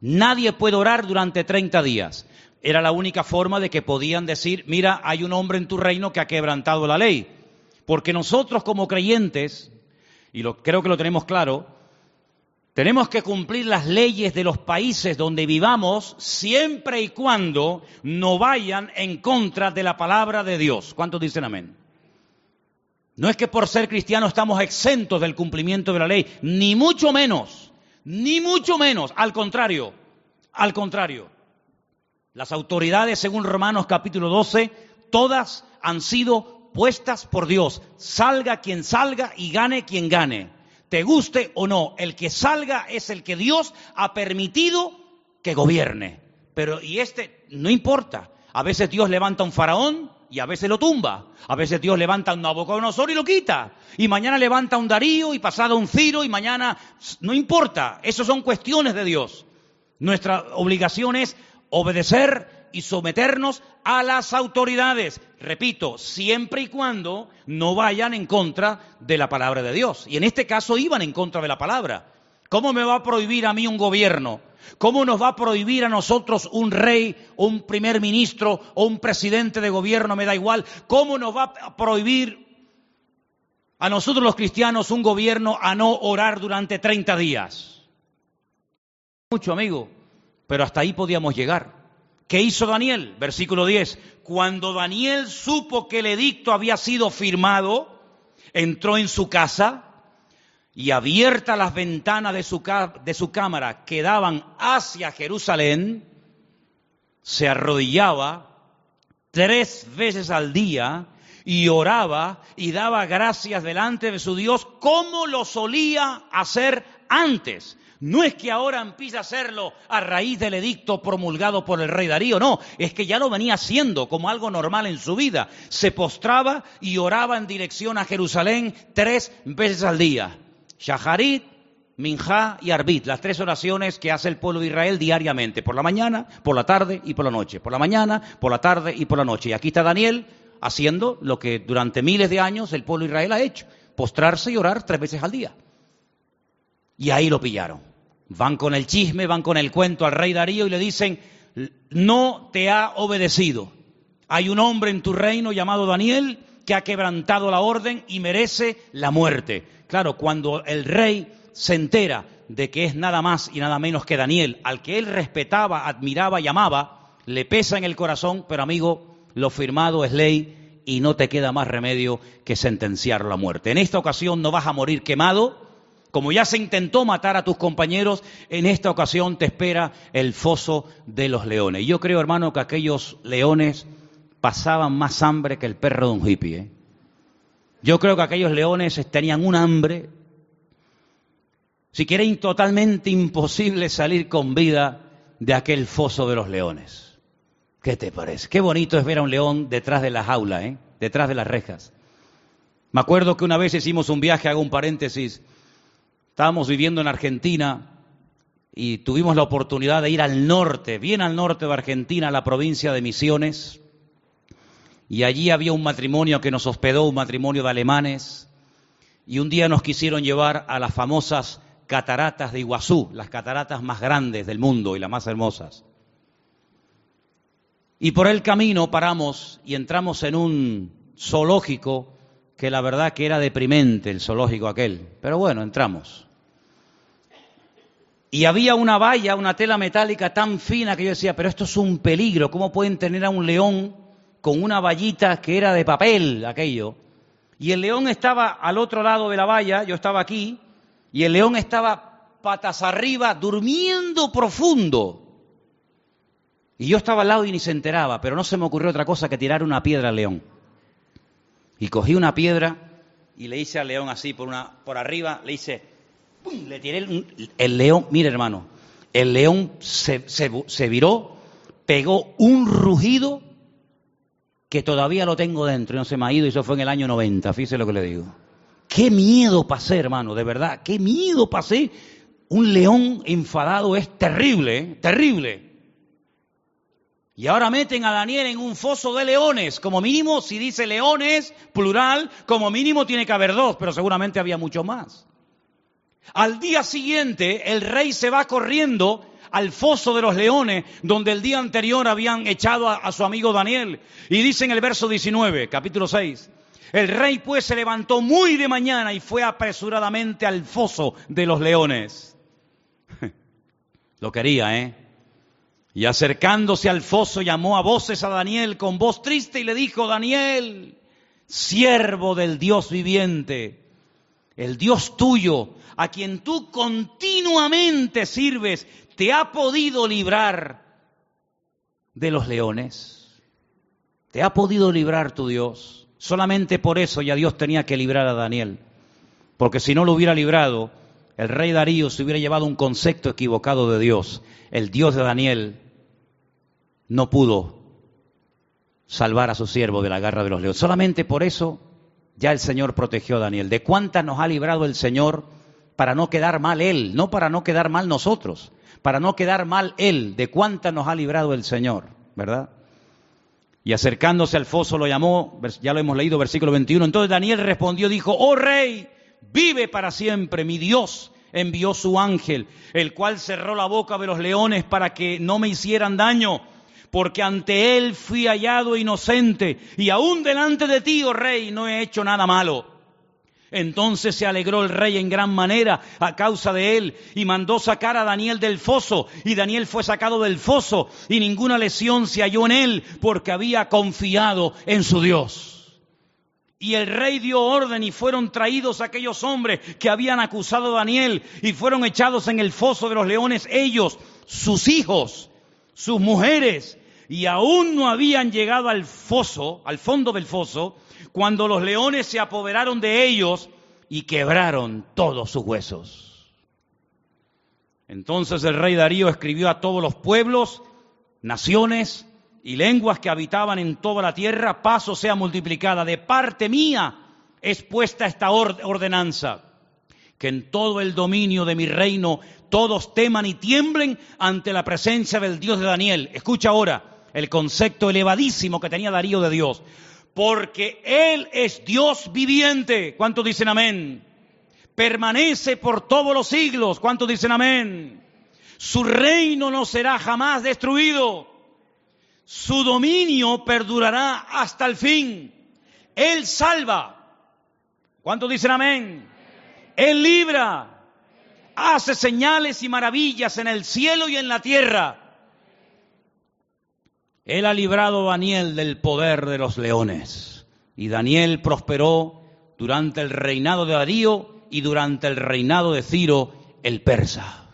Nadie puede orar durante 30 días. Era la única forma de que podían decir, mira, hay un hombre en tu reino que ha quebrantado la ley. Porque nosotros como creyentes, y lo, creo que lo tenemos claro, tenemos que cumplir las leyes de los países donde vivamos siempre y cuando no vayan en contra de la palabra de Dios. ¿Cuántos dicen amén? No es que por ser cristianos estamos exentos del cumplimiento de la ley, ni mucho menos, ni mucho menos, al contrario, al contrario. Las autoridades, según Romanos capítulo 12, todas han sido puestas por Dios. Salga quien salga y gane quien gane. Te guste o no, el que salga es el que Dios ha permitido que gobierne. Pero, y este, no importa. A veces Dios levanta un faraón y a veces lo tumba. A veces Dios levanta un Nabucodonosor y lo quita. Y mañana levanta un Darío y pasado un Ciro y mañana... No importa, eso son cuestiones de Dios. Nuestra obligación es obedecer y someternos a las autoridades. Repito, siempre y cuando no vayan en contra de la palabra de Dios. Y en este caso iban en contra de la palabra. ¿Cómo me va a prohibir a mí un gobierno ¿Cómo nos va a prohibir a nosotros un rey un primer ministro o un presidente de gobierno, me da igual? ¿Cómo nos va a prohibir a nosotros los cristianos un gobierno a no orar durante 30 días? Mucho, amigo, pero hasta ahí podíamos llegar. ¿Qué hizo Daniel? Versículo 10. Cuando Daniel supo que el edicto había sido firmado, entró en su casa y abiertas las ventanas de su, de su cámara que daban hacia Jerusalén, se arrodillaba tres veces al día y oraba y daba gracias delante de su Dios como lo solía hacer antes. No es que ahora empiece a hacerlo a raíz del edicto promulgado por el rey Darío, no, es que ya lo venía haciendo como algo normal en su vida. Se postraba y oraba en dirección a Jerusalén tres veces al día. Shaharit, Minjá y Arbit, las tres oraciones que hace el pueblo de Israel diariamente, por la mañana, por la tarde y por la noche, por la mañana, por la tarde y por la noche. Y aquí está Daniel haciendo lo que durante miles de años el pueblo de Israel ha hecho, postrarse y orar tres veces al día. Y ahí lo pillaron. Van con el chisme, van con el cuento al rey Darío y le dicen, no te ha obedecido. Hay un hombre en tu reino llamado Daniel que ha quebrantado la orden y merece la muerte. Claro, cuando el rey se entera de que es nada más y nada menos que Daniel, al que él respetaba, admiraba y amaba, le pesa en el corazón, pero amigo, lo firmado es ley y no te queda más remedio que sentenciarlo a muerte. En esta ocasión no vas a morir quemado, Como ya se intentó matar a tus compañeros, en esta ocasión te espera el foso de los leones. Yo creo, hermano, que aquellos leones pasaban más hambre que el perro de un hippie. ¿eh? Yo creo que aquellos leones tenían un hambre, si quieren, totalmente imposible salir con vida de aquel foso de los leones. ¿Qué te parece? Qué bonito es ver a un león detrás de la jaula, ¿eh? detrás de las rejas. Me acuerdo que una vez hicimos un viaje, hago un paréntesis, estábamos viviendo en Argentina y tuvimos la oportunidad de ir al norte, bien al norte de Argentina, a la provincia de Misiones, y allí había un matrimonio que nos hospedó, un matrimonio de alemanes, y un día nos quisieron llevar a las famosas cataratas de Iguazú, las cataratas más grandes del mundo y las más hermosas. Y por el camino paramos y entramos en un zoológico que la verdad que era deprimente el zoológico aquel. Pero bueno, entramos. Y había una valla, una tela metálica tan fina que yo decía, pero esto es un peligro, ¿cómo pueden tener a un león con una vallita que era de papel aquello? Y el león estaba al otro lado de la valla, yo estaba aquí, y el león estaba patas arriba, durmiendo profundo. Y yo estaba al lado y ni se enteraba, pero no se me ocurrió otra cosa que tirar una piedra al león. Y cogí una piedra y le hice al león así por, una, por arriba, le hice, ¡pum! le tiré el, león, mire hermano, el león se, se viró, pegó un rugido que todavía lo tengo dentro y no se me ha ido, y eso fue en el año 90, fíjese lo que le digo. Qué miedo pasé, hermano, de verdad, qué miedo pasé. Un león enfadado es terrible, ¿eh? terrible. Y ahora meten a Daniel en un foso de leones. Como mínimo, si dice leones, plural, como mínimo tiene que haber dos, pero seguramente había mucho más. Al día siguiente, el rey se va corriendo al foso de los leones, donde el día anterior habían echado a, su amigo Daniel. Y dice en el verso 19, capítulo 6, el rey pues se levantó muy de mañana y fue apresuradamente al foso de los leones. Lo quería, ¿eh? Y acercándose al foso llamó a voces a Daniel con voz triste y le dijo, Daniel, siervo del Dios viviente, el Dios tuyo, a quien tú continuamente sirves, te ha podido librar de los leones. Te ha podido librar tu Dios. Solamente por eso ya Dios tenía que librar a Daniel. Porque si no lo hubiera librado, el rey Darío se hubiera llevado un concepto equivocado de Dios. El Dios de Daniel no pudo salvar a su siervo de la garra de los leones. Solamente por eso ya el Señor protegió a Daniel. ¿De cuántas nos ha librado el Señor para no quedar mal Él? No para no quedar mal nosotros, para no quedar mal Él. ¿De cuántas nos ha librado el Señor? ¿Verdad? Y acercándose al foso lo llamó, ya lo hemos leído, versículo 21. Entonces Daniel respondió, dijo, oh rey, vive para siempre, mi Dios envió su ángel, el cual cerró la boca de los leones para que no me hicieran daño porque ante él fui hallado inocente, y aún delante de ti, oh rey, no he hecho nada malo. Entonces se alegró el rey en gran manera a causa de él y mandó sacar a Daniel del foso y Daniel fue sacado del foso y ninguna lesión se halló en él porque había confiado en su Dios. Y el rey dio orden y fueron traídos aquellos hombres que habían acusado a Daniel y fueron echados en el foso de los leones ellos, sus hijos, sus mujeres y aún no habían llegado al foso, al fondo del foso, cuando los leones se apoderaron de ellos y quebraron todos sus huesos. Entonces el rey Darío escribió a todos los pueblos, naciones y lenguas que habitaban en toda la tierra, paso sea multiplicada. De parte mía es puesta esta ordenanza, que en todo el dominio de mi reino todos teman y tiemblen ante la presencia del Dios de Daniel. Escucha ahora, el concepto elevadísimo que tenía Darío de Dios. Porque Él es Dios viviente. ¿Cuántos dicen amén? Permanece por todos los siglos. ¿Cuántos dicen amén? Su reino no será jamás destruido. Su dominio perdurará hasta el fin. Él salva. ¿Cuántos dicen amén? Él libra. Hace señales y maravillas en el cielo y en la tierra él ha librado a Daniel del poder de los leones. Y Daniel prosperó durante el reinado de Darío y durante el reinado de Ciro el persa.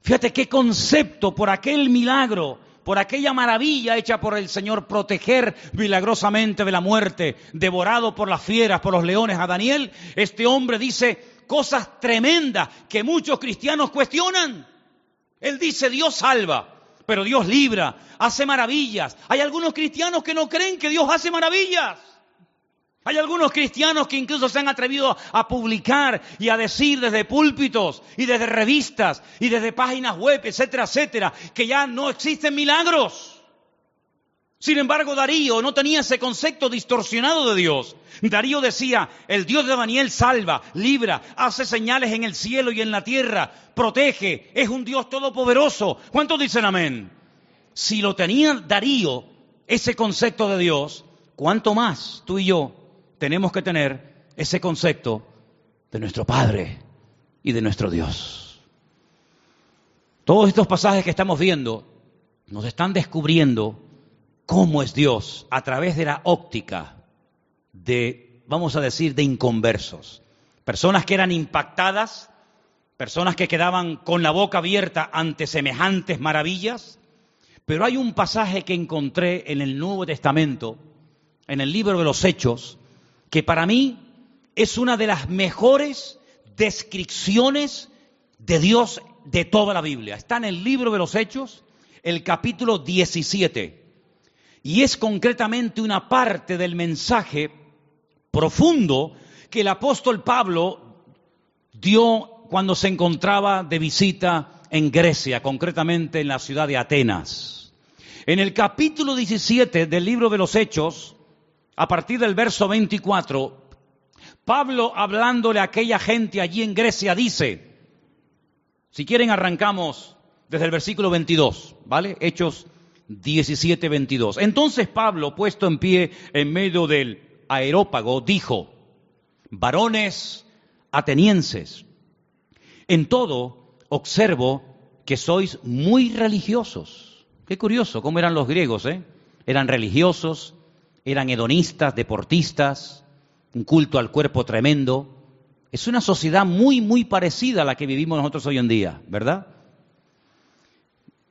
Fíjate qué concepto por aquel milagro, por aquella maravilla hecha por el Señor proteger milagrosamente de la muerte, devorado por las fieras, por los leones a Daniel, este hombre dice cosas tremendas que muchos cristianos cuestionan. Él dice, Dios salva, pero Dios libra, hace maravillas. Hay algunos cristianos que no creen que Dios hace maravillas. Hay algunos cristianos que incluso se han atrevido a publicar y a decir desde púlpitos y desde revistas y desde páginas web, etcétera, etcétera, que ya no existen milagros. Sin embargo, Darío no tenía ese concepto distorsionado de Dios. Darío decía, el Dios de Daniel salva, libra, hace señales en el cielo y en la tierra, protege, es un Dios todopoderoso. ¿Cuántos dicen amén? Si lo tenía Darío, ese concepto de Dios, ¿cuánto más tú y yo tenemos que tener ese concepto de nuestro Padre y de nuestro Dios? Todos estos pasajes que estamos viendo nos están descubriendo cómo es Dios a través de la óptica de, vamos a decir, de inconversos. Personas que eran impactadas, personas que quedaban con la boca abierta ante semejantes maravillas. Pero hay un pasaje que encontré en el Nuevo Testamento, en el libro de los Hechos, que para mí es una de las mejores descripciones de Dios de toda la Biblia. Está en el libro de los Hechos, el capítulo 17 y es concretamente una parte del mensaje profundo que el apóstol Pablo dio cuando se encontraba de visita en Grecia, concretamente en la ciudad de Atenas. En el capítulo 17 del libro de los Hechos, a partir del verso 24, Pablo hablándole a aquella gente allí en Grecia dice, si quieren arrancamos desde el versículo 22, ¿vale? Hechos 17, 22. Entonces Pablo, puesto en pie en medio del aerópago, dijo, varones atenienses, en todo observo que sois muy religiosos. Qué curioso, cómo eran los griegos, ¿eh? Eran religiosos, eran hedonistas, deportistas, un culto al cuerpo tremendo. Es una sociedad muy, muy parecida a la que vivimos nosotros hoy en día, ¿verdad?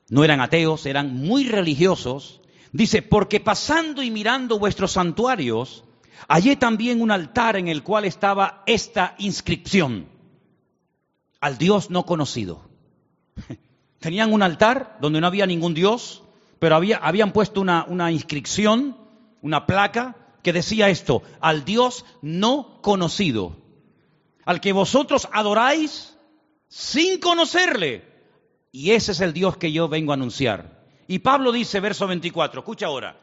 No eran ateos, eran muy religiosos. Dice, porque pasando y mirando vuestros santuarios, hallé también un altar en el cual estaba esta inscripción, al Dios no conocido. Tenían un altar donde no había ningún Dios, pero había, habían puesto una, una inscripción, una placa, que decía esto, al Dios no conocido, al que vosotros adoráis sin conocerle. Y ese es el Dios que yo vengo a anunciar. Y Pablo dice, verso 24, escucha ahora,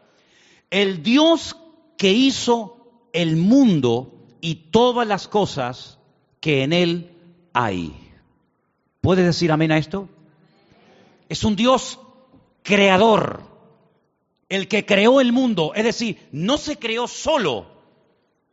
el Dios que hizo el mundo y todas las cosas que en él hay. ¿Puedes decir amén a esto? Es un Dios creador, el que creó el mundo, es decir, no se creó solo.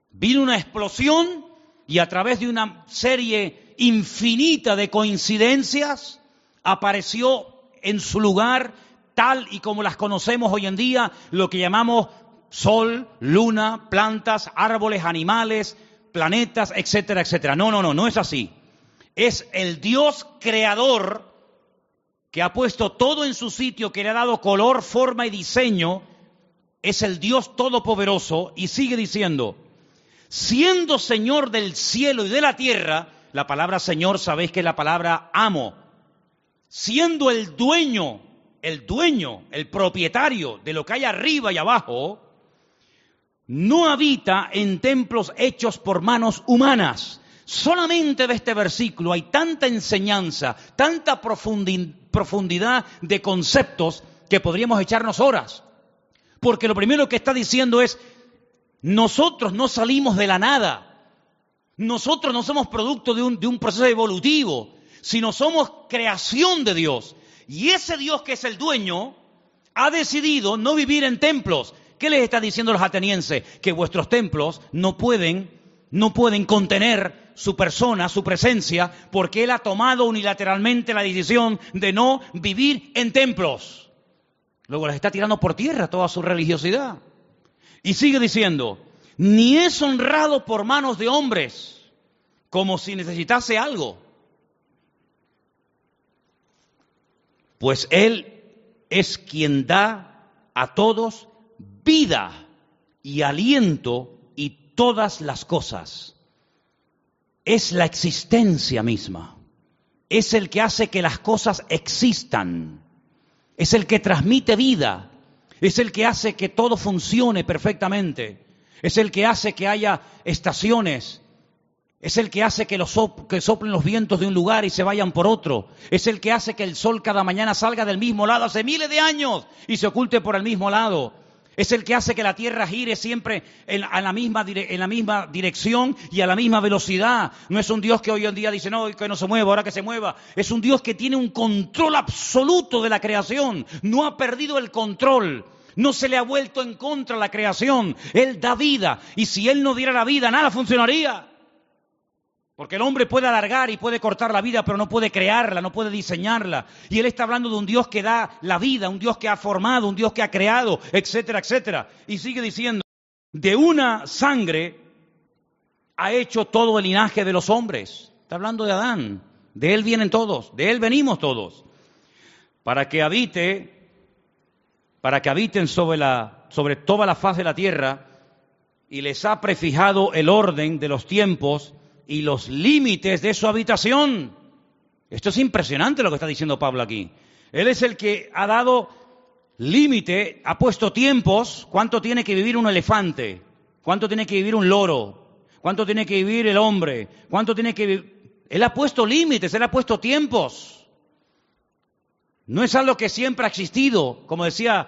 Vino una explosión y a través de una serie infinita de coincidencias, apareció en su lugar tal y como las conocemos hoy en día, lo que llamamos sol, luna, plantas, árboles, animales, planetas, etcétera, etcétera. No, no, no, no es así. Es el Dios creador que ha puesto todo en su sitio, que le ha dado color, forma y diseño, es el Dios todopoderoso y sigue diciendo, siendo Señor del cielo y de la tierra, la palabra Señor sabéis que es la palabra amo, siendo el dueño, el dueño, el propietario de lo que hay arriba y abajo, no habita en templos hechos por manos humanas. Solamente de este versículo hay tanta enseñanza, tanta profundidad de conceptos que podríamos echarnos horas. Porque lo primero que está diciendo es, nosotros no salimos de la nada. Nosotros no somos producto de un, de un proceso evolutivo sino somos creación de Dios. Y ese Dios que es el dueño ha decidido no vivir en templos. ¿Qué les está diciendo los atenienses? Que vuestros templos no pueden, no pueden contener su persona, su presencia, porque Él ha tomado unilateralmente la decisión de no vivir en templos. Luego les está tirando por tierra toda su religiosidad. Y sigue diciendo, ni es honrado por manos de hombres como si necesitase algo. Pues Él es quien da a todos vida y aliento y todas las cosas. Es la existencia misma. Es el que hace que las cosas existan. Es el que transmite vida. Es el que hace que todo funcione perfectamente. Es el que hace que haya estaciones. Es el que hace que, los que soplen los vientos de un lugar y se vayan por otro. Es el que hace que el sol cada mañana salga del mismo lado hace miles de años y se oculte por el mismo lado. Es el que hace que la Tierra gire siempre en, la misma en, la misma dirección y a la misma velocidad. No es un Dios que hoy en día dice, no, que no se mueva, ahora que se mueva. Es un Dios que tiene un control absoluto de la creación. No ha perdido el control. No se le ha vuelto en contra la creación. Él da vida. Y si Él no diera la vida, nada funcionaría. Porque el hombre puede alargar y puede cortar la vida, pero no puede crearla, no puede diseñarla. Y él está hablando de un Dios que da la vida, un Dios que ha formado, un Dios que ha creado, etcétera, etcétera. Y sigue diciendo, de una sangre ha hecho todo el linaje de los hombres. Está hablando de Adán. De él vienen todos, de él venimos todos. Para que habite, para que habiten sobre, la, sobre toda la faz de la tierra y les ha prefijado el orden de los tiempos y los límites de su habitación. Esto es impresionante lo que está diciendo Pablo aquí. Él es el que ha dado límite, ha puesto tiempos, cuánto tiene que vivir un elefante, cuánto tiene que vivir un loro, cuánto tiene que vivir el hombre, cuánto tiene que vivir... Él ha puesto límites, él ha puesto tiempos. No es algo que siempre ha existido, como decía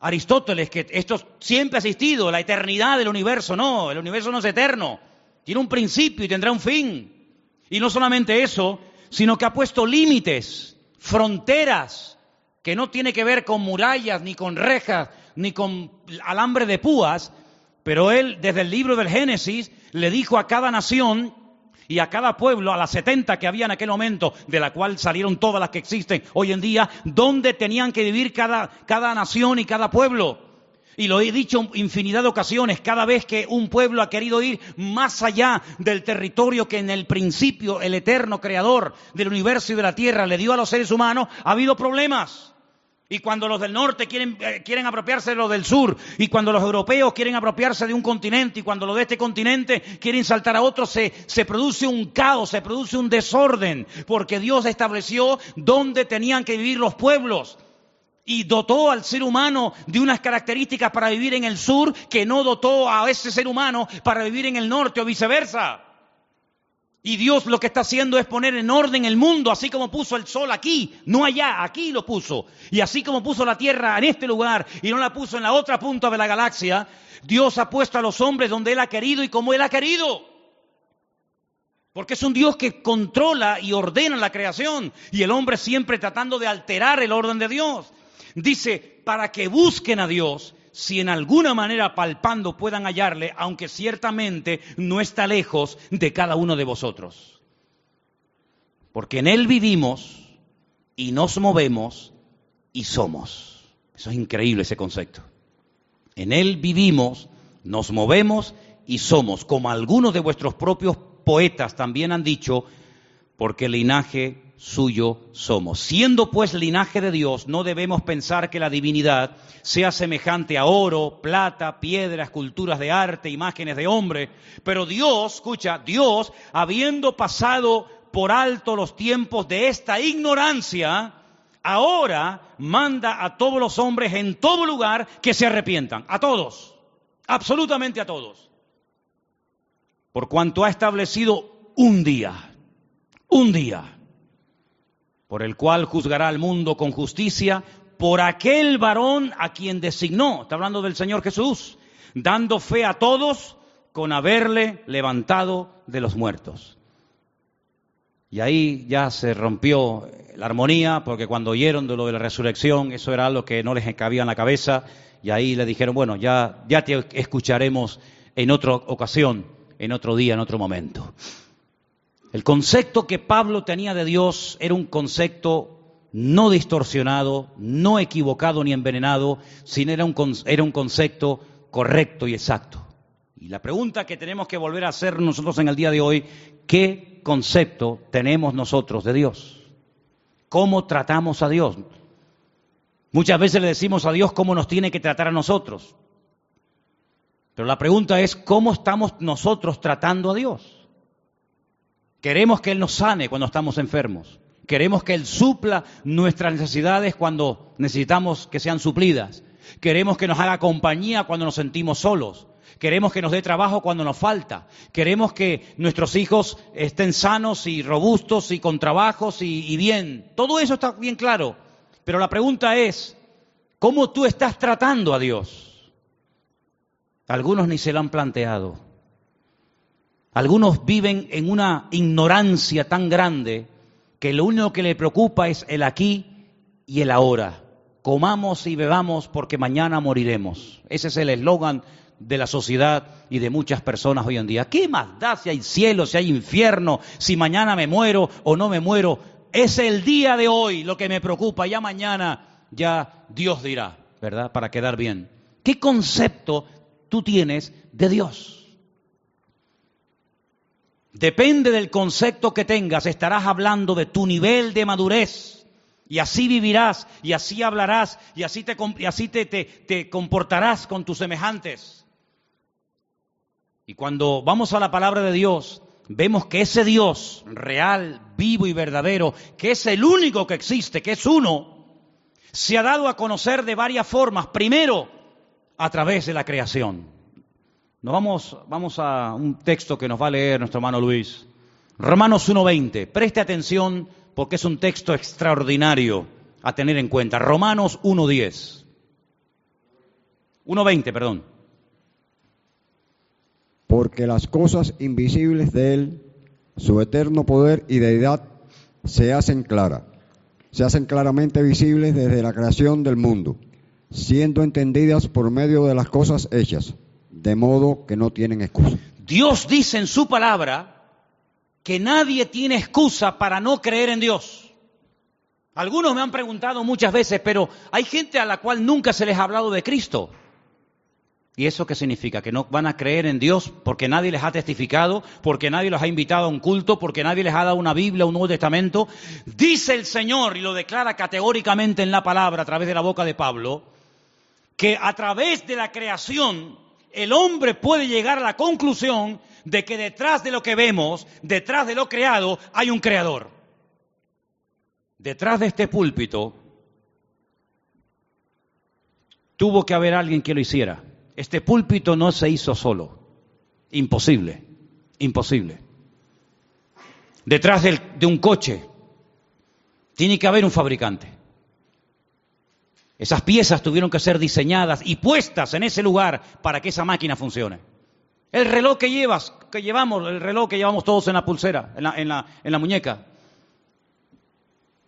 Aristóteles, que esto siempre ha existido, la eternidad del universo, no, el universo no es eterno. Tiene un principio y tendrá un fin. Y no solamente eso, sino que ha puesto límites, fronteras, que no tiene que ver con murallas, ni con rejas, ni con alambre de púas, pero él desde el libro del Génesis le dijo a cada nación y a cada pueblo, a las 70 que había en aquel momento, de la cual salieron todas las que existen hoy en día, dónde tenían que vivir cada, cada nación y cada pueblo. Y lo he dicho infinidad de ocasiones, cada vez que un pueblo ha querido ir más allá del territorio que en el principio el eterno creador del universo y de la tierra le dio a los seres humanos, ha habido problemas. Y cuando los del norte quieren, eh, quieren apropiarse de los del sur, y cuando los europeos quieren apropiarse de un continente, y cuando los de este continente quieren saltar a otro, se, se produce un caos, se produce un desorden, porque Dios estableció dónde tenían que vivir los pueblos y dotó al ser humano de unas características para vivir en el sur que no dotó a ese ser humano para vivir en el norte o viceversa. Y Dios lo que está haciendo es poner en orden el mundo, así como puso el sol aquí, no allá, aquí lo puso. Y así como puso la tierra en este lugar y no la puso en la otra punta de la galaxia, Dios ha puesto a los hombres donde Él ha querido y como Él ha querido. Porque es un Dios que controla y ordena la creación y el hombre siempre tratando de alterar el orden de Dios. Dice, para que busquen a Dios, si en alguna manera palpando puedan hallarle, aunque ciertamente no está lejos de cada uno de vosotros. Porque en Él vivimos y nos movemos y somos. Eso es increíble ese concepto. En Él vivimos, nos movemos y somos, como algunos de vuestros propios poetas también han dicho, porque linaje suyo somos. Siendo pues linaje de Dios, no debemos pensar que la divinidad sea semejante a oro, plata, piedras, esculturas de arte, imágenes de hombre, pero Dios, escucha, Dios, habiendo pasado por alto los tiempos de esta ignorancia, ahora manda a todos los hombres en todo lugar que se arrepientan, a todos, absolutamente a todos, por cuanto ha establecido un día, un día por el cual juzgará al mundo con justicia por aquel varón a quien designó, está hablando del Señor Jesús, dando fe a todos con haberle levantado de los muertos. Y ahí ya se rompió la armonía, porque cuando oyeron de lo de la resurrección, eso era algo que no les cabía en la cabeza, y ahí le dijeron, bueno, ya, ya te escucharemos en otra ocasión, en otro día, en otro momento. El concepto que Pablo tenía de Dios era un concepto no distorsionado, no equivocado ni envenenado, sino era un, era un concepto correcto y exacto. Y la pregunta que tenemos que volver a hacer nosotros en el día de hoy, ¿qué concepto tenemos nosotros de Dios? ¿Cómo tratamos a Dios? Muchas veces le decimos a Dios cómo nos tiene que tratar a nosotros. Pero la pregunta es, ¿cómo estamos nosotros tratando a Dios? Queremos que Él nos sane cuando estamos enfermos. Queremos que Él supla nuestras necesidades cuando necesitamos que sean suplidas. Queremos que nos haga compañía cuando nos sentimos solos. Queremos que nos dé trabajo cuando nos falta. Queremos que nuestros hijos estén sanos y robustos y con trabajos y, y bien. Todo eso está bien claro. Pero la pregunta es, ¿cómo tú estás tratando a Dios? Algunos ni se lo han planteado. Algunos viven en una ignorancia tan grande que lo único que le preocupa es el aquí y el ahora. Comamos y bebamos porque mañana moriremos. Ese es el eslogan de la sociedad y de muchas personas hoy en día. ¿Qué más da si hay cielo, si hay infierno, si mañana me muero o no me muero? Es el día de hoy lo que me preocupa. Ya mañana ya Dios dirá, ¿verdad? Para quedar bien. ¿Qué concepto tú tienes de Dios? Depende del concepto que tengas, estarás hablando de tu nivel de madurez. Y así vivirás, y así hablarás, y así te, comportarás con tus semejantes. Y cuando vamos a la palabra de Dios, vemos que ese Dios real, vivo y verdadero, que es el único que existe, que es uno, se ha dado a conocer de varias formas. Primero, a través de la creación. Nos vamos, vamos a un texto que nos va a leer nuestro hermano Luis. Romanos 1.20. Preste atención porque es un texto extraordinario a tener en cuenta. Romanos 1.10. 1.20, perdón porque las cosas invisibles de Él, su eterno poder y deidad, se hacen claras, se hacen claramente visibles desde la creación del mundo, siendo entendidas por medio de las cosas hechas, de modo que no tienen excusa. Dios dice en su palabra que nadie tiene excusa para no creer en Dios. Algunos me han preguntado muchas veces, pero hay gente a la cual nunca se les ha hablado de Cristo. ¿Y eso qué significa? Que no van a creer en Dios porque nadie les ha testificado, porque nadie los ha invitado a un culto, porque nadie les ha dado una Biblia, un Nuevo Testamento. Dice el Señor, y lo declara categóricamente en la palabra a través de la boca de Pablo, que a través de la creación el hombre puede llegar a la conclusión de que detrás de lo que vemos, detrás de lo creado, hay un creador. Detrás de este púlpito tuvo que haber alguien que lo hiciera. Este púlpito no se hizo solo. Imposible, imposible. Detrás de un coche tiene que haber un fabricante. Esas piezas tuvieron que ser diseñadas y puestas en ese lugar para que esa máquina funcione. El reloj que llevas, que llevamos, el reloj que llevamos todos en la pulsera, en la, muñeca.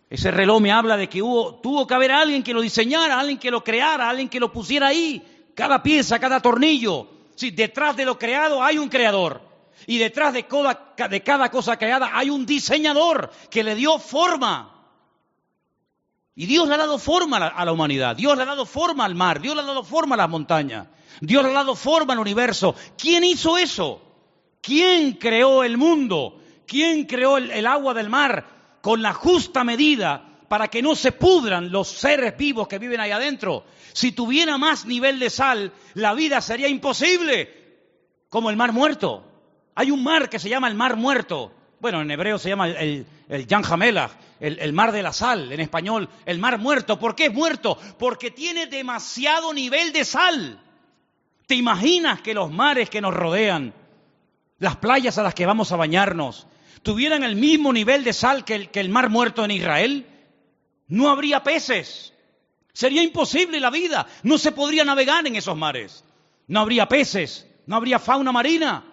Ese reloj me habla de que hubo, tuvo que haber alguien que lo diseñara, alguien que lo creara, alguien que lo pusiera ahí cada pieza, cada tornillo. Sí, detrás de lo creado hay un creador. Y detrás de cada, de cada cosa creada hay un diseñador que le dio forma. Y Dios le ha dado forma a la, humanidad, Dios le ha dado forma al mar, Dios le ha dado forma a las montañas, Dios le ha dado forma al universo. ¿Quién hizo eso? ¿Quién creó el mundo? ¿Quién creó el agua del mar con la justa medida para que no se pudran los seres vivos que viven ahí adentro. Si tuviera más nivel de sal, la vida sería imposible, como el mar muerto. Hay un mar que se llama el mar muerto. Bueno, en hebreo se llama el, el, el, mar de la sal, en español el mar muerto. ¿Por qué es muerto? Porque tiene demasiado nivel de sal. ¿Te imaginas que los mares que nos rodean, las playas a las que vamos a bañarnos, tuvieran el mismo nivel de sal que el, que el mar muerto en Israel? No habría peces. Sería imposible la vida. No se podría navegar en esos mares. No habría peces. No habría fauna marina.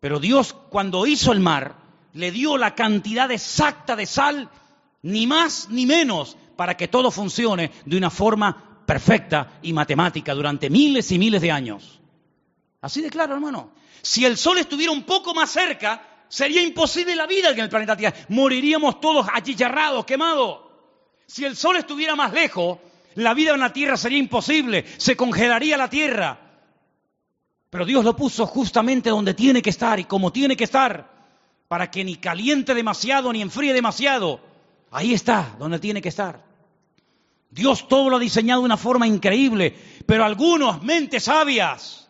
Pero Dios cuando hizo el mar le dio la cantidad exacta de sal, ni más ni menos, para que todo funcione de una forma perfecta y matemática durante miles y miles de años. Así de claro, hermano. Si el sol estuviera un poco más cerca, Sería imposible la vida en el planeta Tierra. Moriríamos todos achicharrados, quemados. Si el Sol estuviera más lejos, la vida en la Tierra sería imposible. Se congelaría la Tierra. Pero Dios lo puso justamente donde tiene que estar y como tiene que estar, para que ni caliente demasiado ni enfríe demasiado. Ahí está, donde tiene que estar. Dios todo lo ha diseñado de una forma increíble, pero algunos, mentes sabias,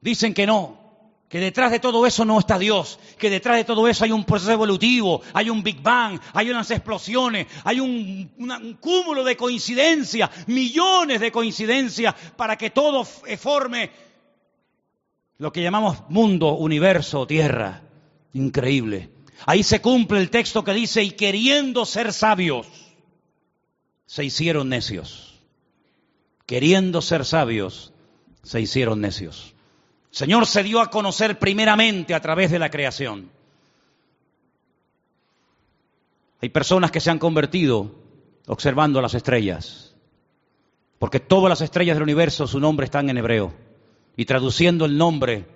dicen que no, que detrás de todo eso no está Dios, que detrás de todo eso hay un proceso evolutivo, hay un Big Bang, hay unas explosiones, hay un, un cúmulo de coincidencias, millones de coincidencias para que todo forme lo que llamamos mundo, universo, tierra. Increíble. Ahí se cumple el texto que dice, y queriendo ser sabios, se hicieron necios. Queriendo ser sabios, se hicieron necios. Señor se dio a conocer primeramente a través de la creación. Hay personas que se han convertido observando las estrellas, porque todas las estrellas del universo, su nombre están en hebreo, y traduciendo el nombre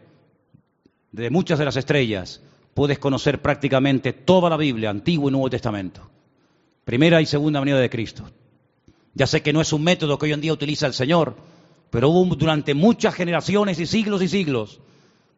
de muchas de las estrellas, puedes conocer prácticamente toda la Biblia, Antiguo y Nuevo Testamento, primera y segunda venida de Cristo. Ya sé que no es un método que hoy en día utiliza el Señor, pero hubo durante muchas generaciones y siglos y siglos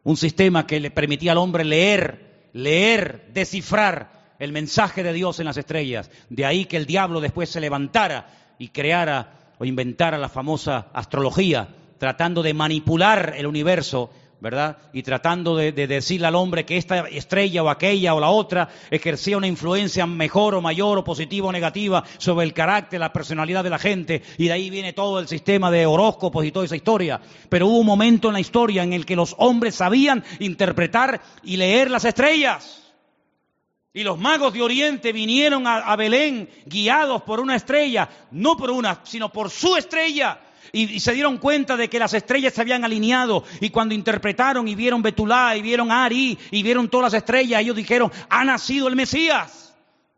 un sistema que le permitía al hombre leer, leer, descifrar el mensaje de Dios en las estrellas. De ahí que el diablo después se levantara y creara o inventara la famosa astrología, tratando de manipular el universo ¿verdad? Y tratando de, decirle al hombre que esta estrella o aquella o la otra ejercía una influencia mejor o mayor o positiva o negativa sobre el carácter, la personalidad de la gente, y de ahí viene todo el sistema de horóscopos y toda esa historia. Pero hubo un momento en la historia en el que los hombres sabían interpretar y leer las estrellas. Y los magos de Oriente vinieron a Belén guiados por una estrella, no por una, sino por su estrella y, se dieron cuenta de que las estrellas se habían alineado y cuando interpretaron y vieron Betulá y vieron Ari y vieron todas las estrellas, ellos dijeron, ha nacido el Mesías.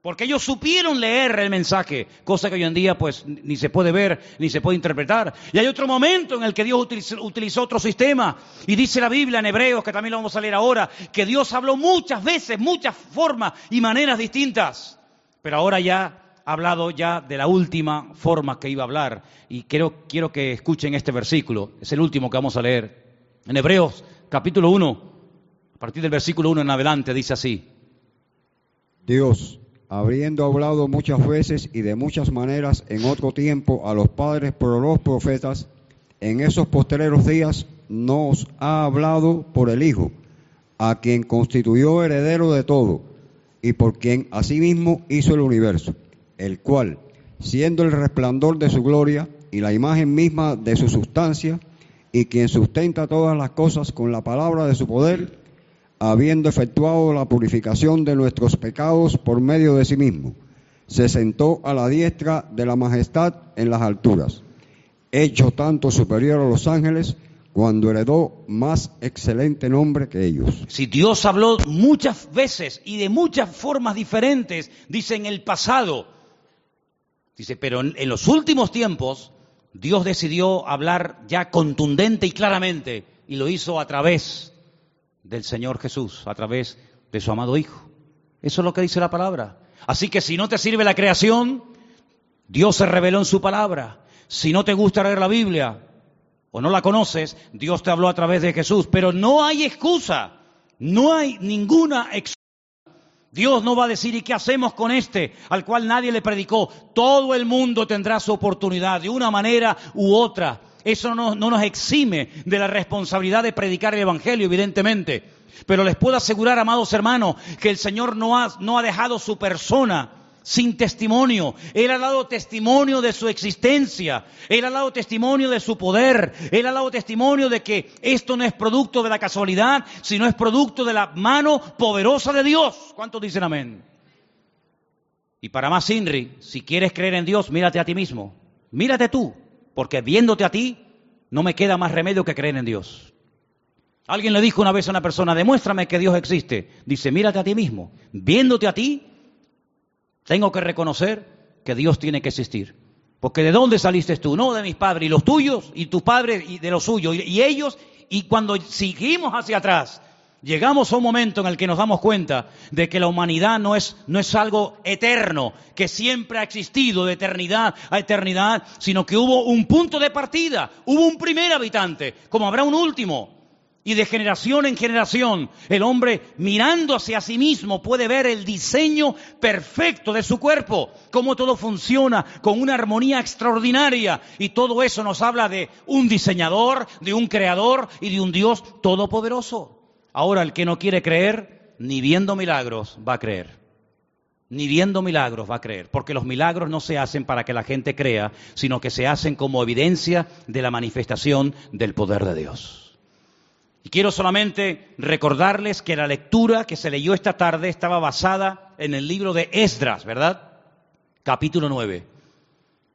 Porque ellos supieron leer el mensaje, cosa que hoy en día pues ni se puede ver ni se puede interpretar. Y hay otro momento en el que Dios utilizó, utilizó, otro sistema. Y dice la Biblia en Hebreos, que también lo vamos a leer ahora, que Dios habló muchas veces, muchas formas y maneras distintas. Pero ahora ya hablado ya de la última forma que iba a hablar y quiero, quiero que escuchen este versículo, es el último que vamos a leer. En Hebreos capítulo 1, a partir del versículo 1 en adelante, dice así. Dios, habiendo hablado muchas veces y de muchas maneras en otro tiempo a los padres por los profetas, en esos postreros días nos ha hablado por el Hijo, a quien constituyó heredero de todo y por quien asimismo hizo el universo el cual, siendo el resplandor de su gloria y la imagen misma de su sustancia, y quien sustenta todas las cosas con la palabra de su poder, habiendo efectuado la purificación de nuestros pecados por medio de sí mismo, se sentó a la diestra de la majestad en las alturas, hecho tanto superior a los ángeles, cuando heredó más excelente nombre que ellos. Si Dios habló muchas veces y de muchas formas diferentes, dice en el pasado, Dice, pero en, los últimos tiempos Dios decidió hablar ya contundente y claramente y lo hizo a través del Señor Jesús, a través de su amado Hijo. Eso es lo que dice la palabra. Así que si no te sirve la creación, Dios se reveló en su palabra. Si no te gusta leer la Biblia o no la conoces, Dios te habló a través de Jesús. Pero no hay excusa, no hay ninguna excusa Dios no va a decir, ¿y qué hacemos con este al cual nadie le predicó? Todo el mundo tendrá su oportunidad de una manera u otra. Eso no, nos exime de la responsabilidad de predicar el Evangelio, evidentemente. Pero les puedo asegurar, amados hermanos, que el Señor no ha, no ha dejado su persona sin testimonio. Él ha dado testimonio de su existencia. Él ha dado testimonio de su poder. Él ha dado testimonio de que esto no es producto de la casualidad, sino es producto de la mano poderosa de Dios. ¿Cuántos dicen amén? Y para más, Inri, si quieres creer en Dios, mírate a ti mismo. Mírate tú, porque viéndote a ti, no me queda más remedio que creer en Dios. Alguien le dijo una vez a una persona, demuéstrame que Dios existe. Dice, mírate a ti mismo. Viéndote a ti, tengo que reconocer que Dios tiene que existir. Porque ¿de dónde saliste tú? No de mis padres, y los tuyos, y tus padres, y de los suyos, y, ellos, y cuando seguimos hacia atrás, Llegamos a un momento en el que nos damos cuenta de que la humanidad no es, no es algo eterno, que siempre ha existido de eternidad a eternidad, sino que hubo un punto de partida, hubo un primer habitante, como habrá un último. Y de generación en generación, el hombre mirando hacia sí mismo puede ver el diseño perfecto de su cuerpo, cómo todo funciona con una armonía extraordinaria. Y todo eso nos habla de un diseñador, de un creador y de un Dios todopoderoso. Ahora el que no quiere creer, ni viendo milagros va a creer. Ni viendo milagros va a creer, porque los milagros no se hacen para que la gente crea, sino que se hacen como evidencia de la manifestación del poder de Dios. Y quiero solamente recordarles que la lectura que se leyó esta tarde estaba basada en el libro de Esdras, ¿verdad? Capítulo 9.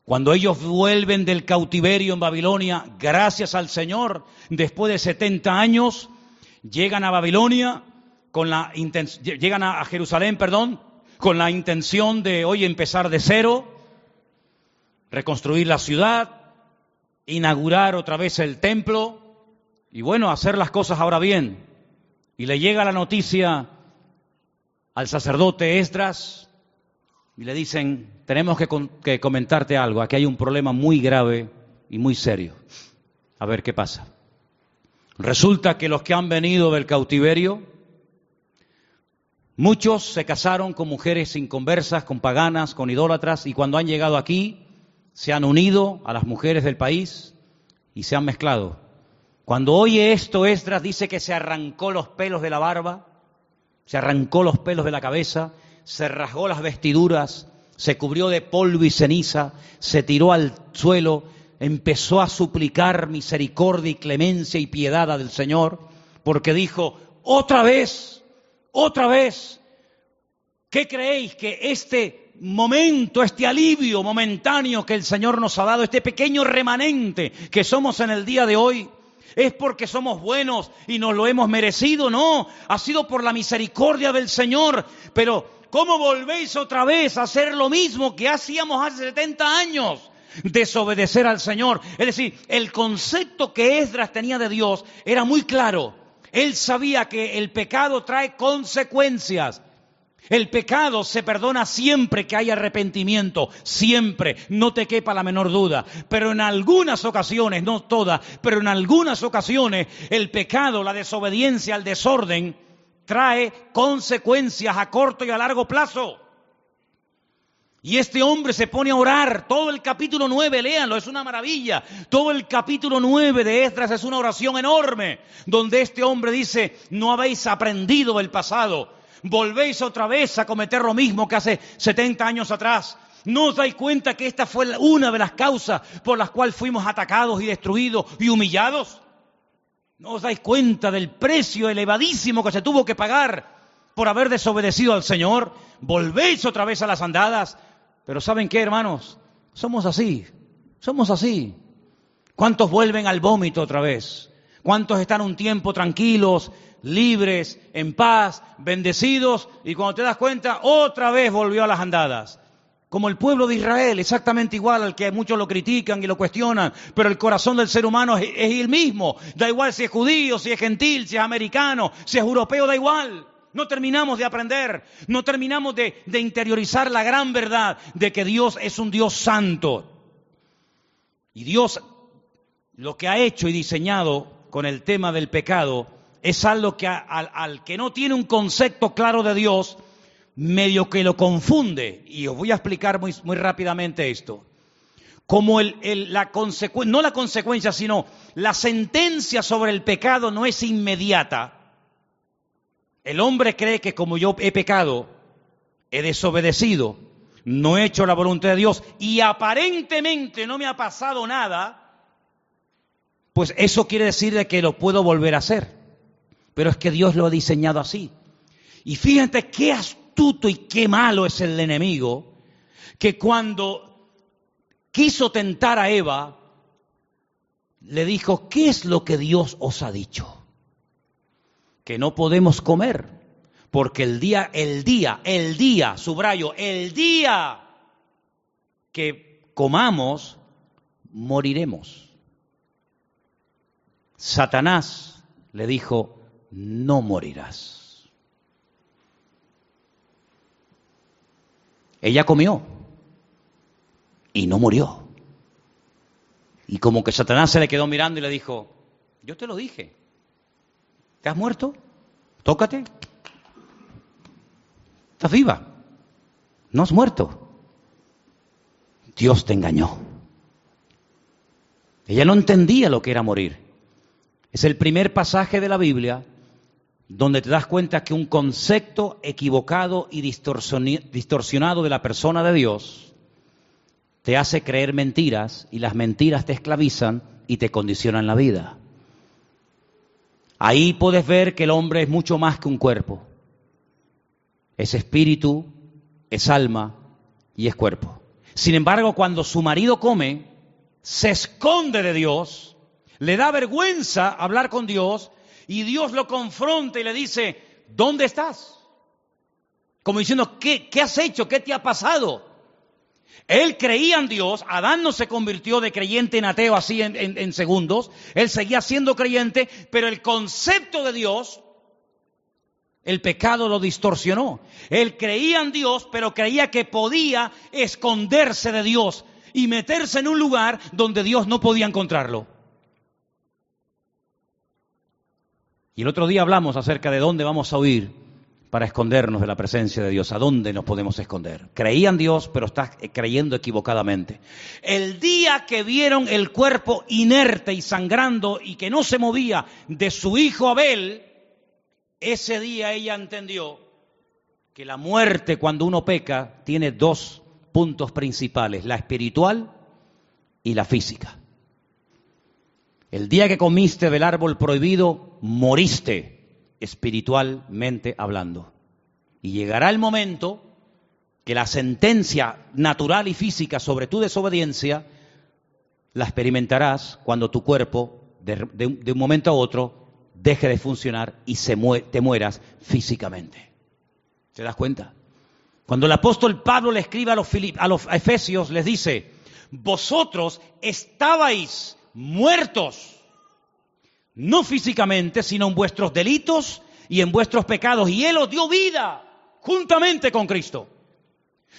Cuando ellos vuelven del cautiverio en Babilonia, gracias al Señor, después de 70 años, llegan a Babilonia con la llegan a Jerusalén, perdón, con la intención de hoy empezar de cero, reconstruir la ciudad, inaugurar otra vez el templo y bueno, hacer las cosas ahora bien. Y le llega la noticia al sacerdote Esdras y le dicen, tenemos que, que comentarte algo, aquí hay un problema muy grave y muy serio. A ver qué pasa. Resulta que los que han venido del cautiverio, muchos se casaron con mujeres inconversas, con paganas, con idólatras, y cuando han llegado aquí, se han unido a las mujeres del país y se han mezclado. Cuando oye esto, Esdras dice que se arrancó los pelos de la barba, se arrancó los pelos de la cabeza, se rasgó las vestiduras, se cubrió de polvo y ceniza, se tiró al suelo empezó a suplicar misericordia y clemencia y piedad del Señor, porque dijo, otra vez, otra vez, ¿qué creéis que este momento, este alivio momentáneo que el Señor nos ha dado, este pequeño remanente que somos en el día de hoy, es porque somos buenos y nos lo hemos merecido, no, ha sido por la misericordia del Señor, pero ¿cómo volvéis otra vez a hacer lo mismo que hacíamos hace 70 años? desobedecer al Señor. Es decir, el concepto que Esdras tenía de Dios era muy claro. Él sabía que el pecado trae consecuencias. El pecado se perdona siempre que hay arrepentimiento, siempre, no te quepa la menor duda. Pero en algunas ocasiones, no todas, pero en algunas ocasiones el pecado, la desobediencia, el desorden, trae consecuencias a corto y a largo plazo. Y este hombre se pone a orar. Todo el capítulo 9, léanlo, es una maravilla. Todo el capítulo 9 de Esdras es una oración enorme, donde este hombre dice, no habéis aprendido del pasado. Volvéis otra vez a cometer lo mismo que hace 70 años atrás. ¿No os dais cuenta que esta fue una de las causas por las cuales fuimos atacados y destruidos y humillados? ¿No os dais cuenta del precio elevadísimo que se tuvo que pagar por haber desobedecido al Señor? Volvéis otra vez a las andadas. Pero ¿saben qué, hermanos? Somos así, somos así. ¿Cuántos vuelven al vómito otra vez? ¿Cuántos están un tiempo tranquilos, libres, en paz, bendecidos? Y cuando te das cuenta, otra vez volvió a las andadas. Como el pueblo de Israel, exactamente igual al que muchos lo critican y lo cuestionan, pero el corazón del ser humano es, el mismo. Da igual si es judío, si es gentil, si es americano, si es europeo, da igual. No terminamos de aprender, no terminamos de, interiorizar la gran verdad de que Dios es un Dios santo. Y Dios lo que ha hecho y diseñado con el tema del pecado es algo que al, que no tiene un concepto claro de Dios, medio que lo confunde. Y os voy a explicar muy, muy rápidamente esto. Como el, la consecuencia, no la consecuencia, sino la sentencia sobre el pecado no es inmediata, el hombre cree que como yo he pecado, he desobedecido, no he hecho la voluntad de Dios y aparentemente no me ha pasado nada, pues eso quiere decir de que lo puedo volver a hacer. Pero es que Dios lo ha diseñado así. Y fíjate qué astuto y qué malo es el enemigo, que cuando quiso tentar a Eva, le dijo, ¿qué es lo que Dios os ha dicho? que no podemos comer, porque el día, el día, el día, subrayo, el día que comamos, moriremos. Satanás le dijo, no morirás. Ella comió y no murió. Y como que Satanás se le quedó mirando y le dijo, yo te lo dije, ¿te has muerto? Tócate. Estás viva. No has muerto. Dios te engañó. Ella no entendía lo que era morir. Es el primer pasaje de la Biblia donde te das cuenta que un concepto equivocado y distorsionado de la persona de Dios te hace creer mentiras y las mentiras te esclavizan y te condicionan la vida. Ahí puedes ver que el hombre es mucho más que un cuerpo. Es espíritu, es alma y es cuerpo. Sin embargo, cuando su marido come, se esconde de Dios, le da vergüenza hablar con Dios y Dios lo confronta y le dice, ¿dónde estás? Como diciendo, ¿qué, qué has hecho? ¿Qué te ha pasado? Él creía en Dios, Adán no se convirtió de creyente en ateo así en, en, segundos, él seguía siendo creyente, pero el concepto de Dios, el pecado lo distorsionó. Él creía en Dios, pero creía que podía esconderse de Dios y meterse en un lugar donde Dios no podía encontrarlo. Y el otro día hablamos acerca de dónde vamos a huir para escondernos de la presencia de Dios. ¿A dónde nos podemos esconder? Creían Dios, pero estás creyendo equivocadamente. El día que vieron el cuerpo inerte y sangrando y que no se movía de su hijo Abel, ese día ella entendió que la muerte cuando uno peca tiene dos puntos principales, la espiritual y la física. El día que comiste del árbol prohibido, moriste espiritualmente hablando. Y llegará el momento que la sentencia natural y física sobre tu desobediencia la experimentarás cuando tu cuerpo, de, un momento a otro, deje de funcionar y te mueras físicamente. ¿Te das cuenta? Cuando el apóstol Pablo le escribe a los, a los Efesios, les dice, vosotros estabais muertos, no físicamente, sino en vuestros delitos y en vuestros pecados, y Él os dio vida juntamente con Cristo.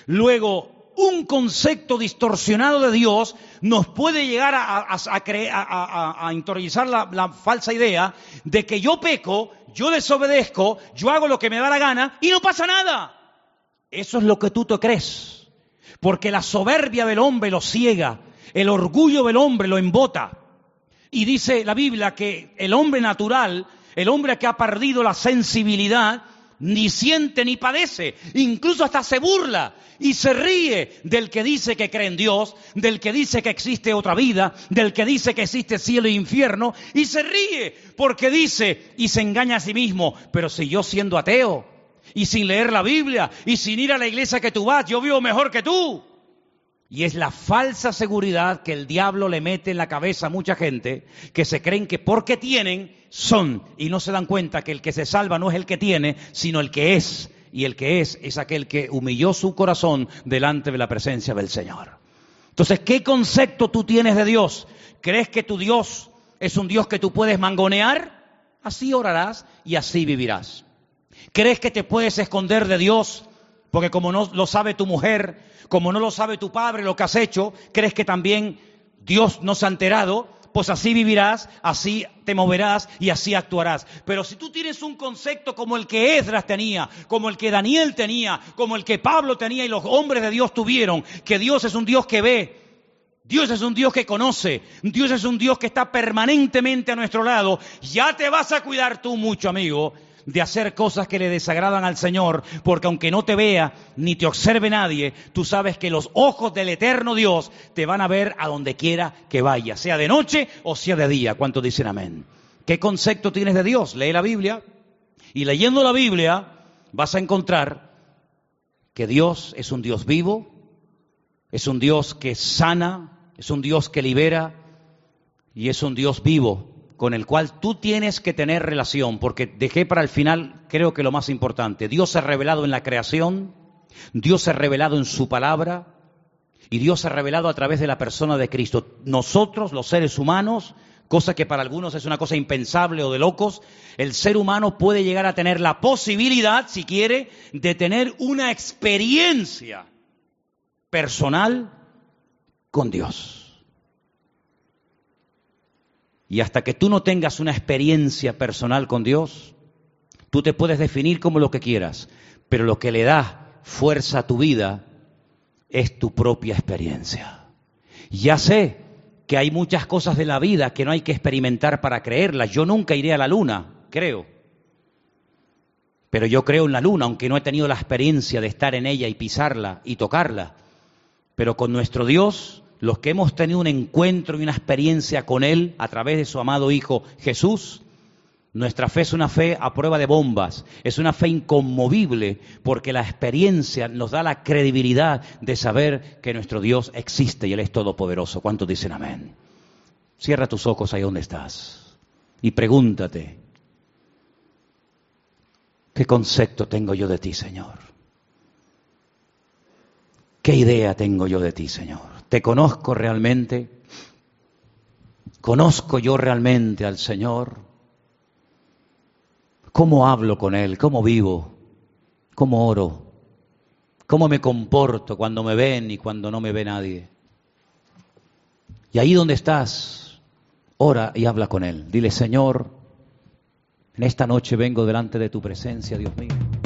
Luego, un concepto distorsionado de Dios nos puede llegar a, a, la falsa idea de que yo peco, yo desobedezco, yo hago lo que me da la gana y no pasa nada. Eso es lo que tú te crees. Porque la soberbia del hombre lo ciega, el orgullo del hombre lo embota. Y dice la Biblia que el hombre natural, el hombre que ha perdido la sensibilidad, ni siente ni padece, incluso hasta se burla y se ríe del que dice que cree en Dios, del que dice que existe otra vida, del que dice que existe cielo e infierno, y se ríe porque dice y se engaña a sí mismo, pero si yo siendo ateo, y sin leer la Biblia y sin ir a la iglesia que tú vas, yo vivo mejor que tú. Y es la falsa seguridad que el diablo le mete en la cabeza a mucha gente que se creen que porque tienen, son y no se dan cuenta que el que se salva no es el que tiene, sino el que es. Y el que es es aquel que humilló su corazón delante de la presencia del Señor. Entonces, ¿qué concepto tú tienes de Dios? ¿Crees que tu Dios es un Dios que tú puedes mangonear? Así orarás y así vivirás. ¿Crees que te puedes esconder de Dios? Porque como no lo sabe tu mujer, como no lo sabe tu padre lo que has hecho, crees que también Dios no se ha enterado, pues así vivirás, así te moverás y así actuarás. Pero si tú tienes un concepto como el que Esdras tenía, como el que Daniel tenía, como el que Pablo tenía y los hombres de Dios tuvieron, que Dios es un Dios que ve, Dios es un Dios que conoce, Dios es un Dios que está permanentemente a nuestro lado, ya te vas a cuidar tú mucho, amigo, de hacer cosas que le desagradan al Señor, porque aunque no te vea ni te observe nadie, tú sabes que los ojos del eterno Dios te van a ver a donde quiera que vaya, sea de noche o sea de día. ¿Cuántos dicen amén? ¿Qué concepto tienes de Dios? Lee la Biblia y leyendo la Biblia vas a encontrar que Dios es un Dios vivo, es un Dios que sana, es un Dios que libera y es un Dios vivo con el cual tú tienes que tener relación, porque dejé para el final, creo que lo más importante, Dios se ha revelado en la creación, Dios se ha revelado en su palabra, Y Dios se ha revelado a través de la persona de Cristo. Nosotros, los seres humanos, cosa que para algunos es una cosa impensable o de locos, el ser humano puede llegar a tener la posibilidad, si quiere, de tener una experiencia personal con Dios. Y hasta que tú no tengas una experiencia personal con Dios, tú te puedes definir como lo que quieras, pero lo que le da fuerza a tu vida es tu propia experiencia. Ya sé que hay muchas cosas de la vida que no hay que experimentar para creerlas. Yo nunca iré a la luna, creo. Pero yo creo en la luna, aunque no he tenido la experiencia de estar en ella y pisarla y tocarla. Pero con nuestro Dios, los que hemos tenido un encuentro y una experiencia con Él a través de su amado Hijo Jesús, nuestra fe es una fe a prueba de bombas, es una fe inconmovible porque la experiencia nos da la credibilidad de saber que nuestro Dios existe y Él es todopoderoso. ¿Cuántos dicen amén? Cierra tus ojos ahí donde estás y pregúntate, ¿qué concepto tengo yo de ti, Señor? ¿Qué idea tengo yo de ti, Señor? ¿Te conozco realmente? ¿Conozco yo realmente al Señor? ¿Cómo hablo con Él? ¿Cómo vivo? ¿Cómo oro? ¿Cómo me comporto cuando me ven y cuando no me ve nadie? Y ahí donde estás, ora y habla con Él. Dile, Señor, en esta noche vengo delante de tu presencia, Dios mío.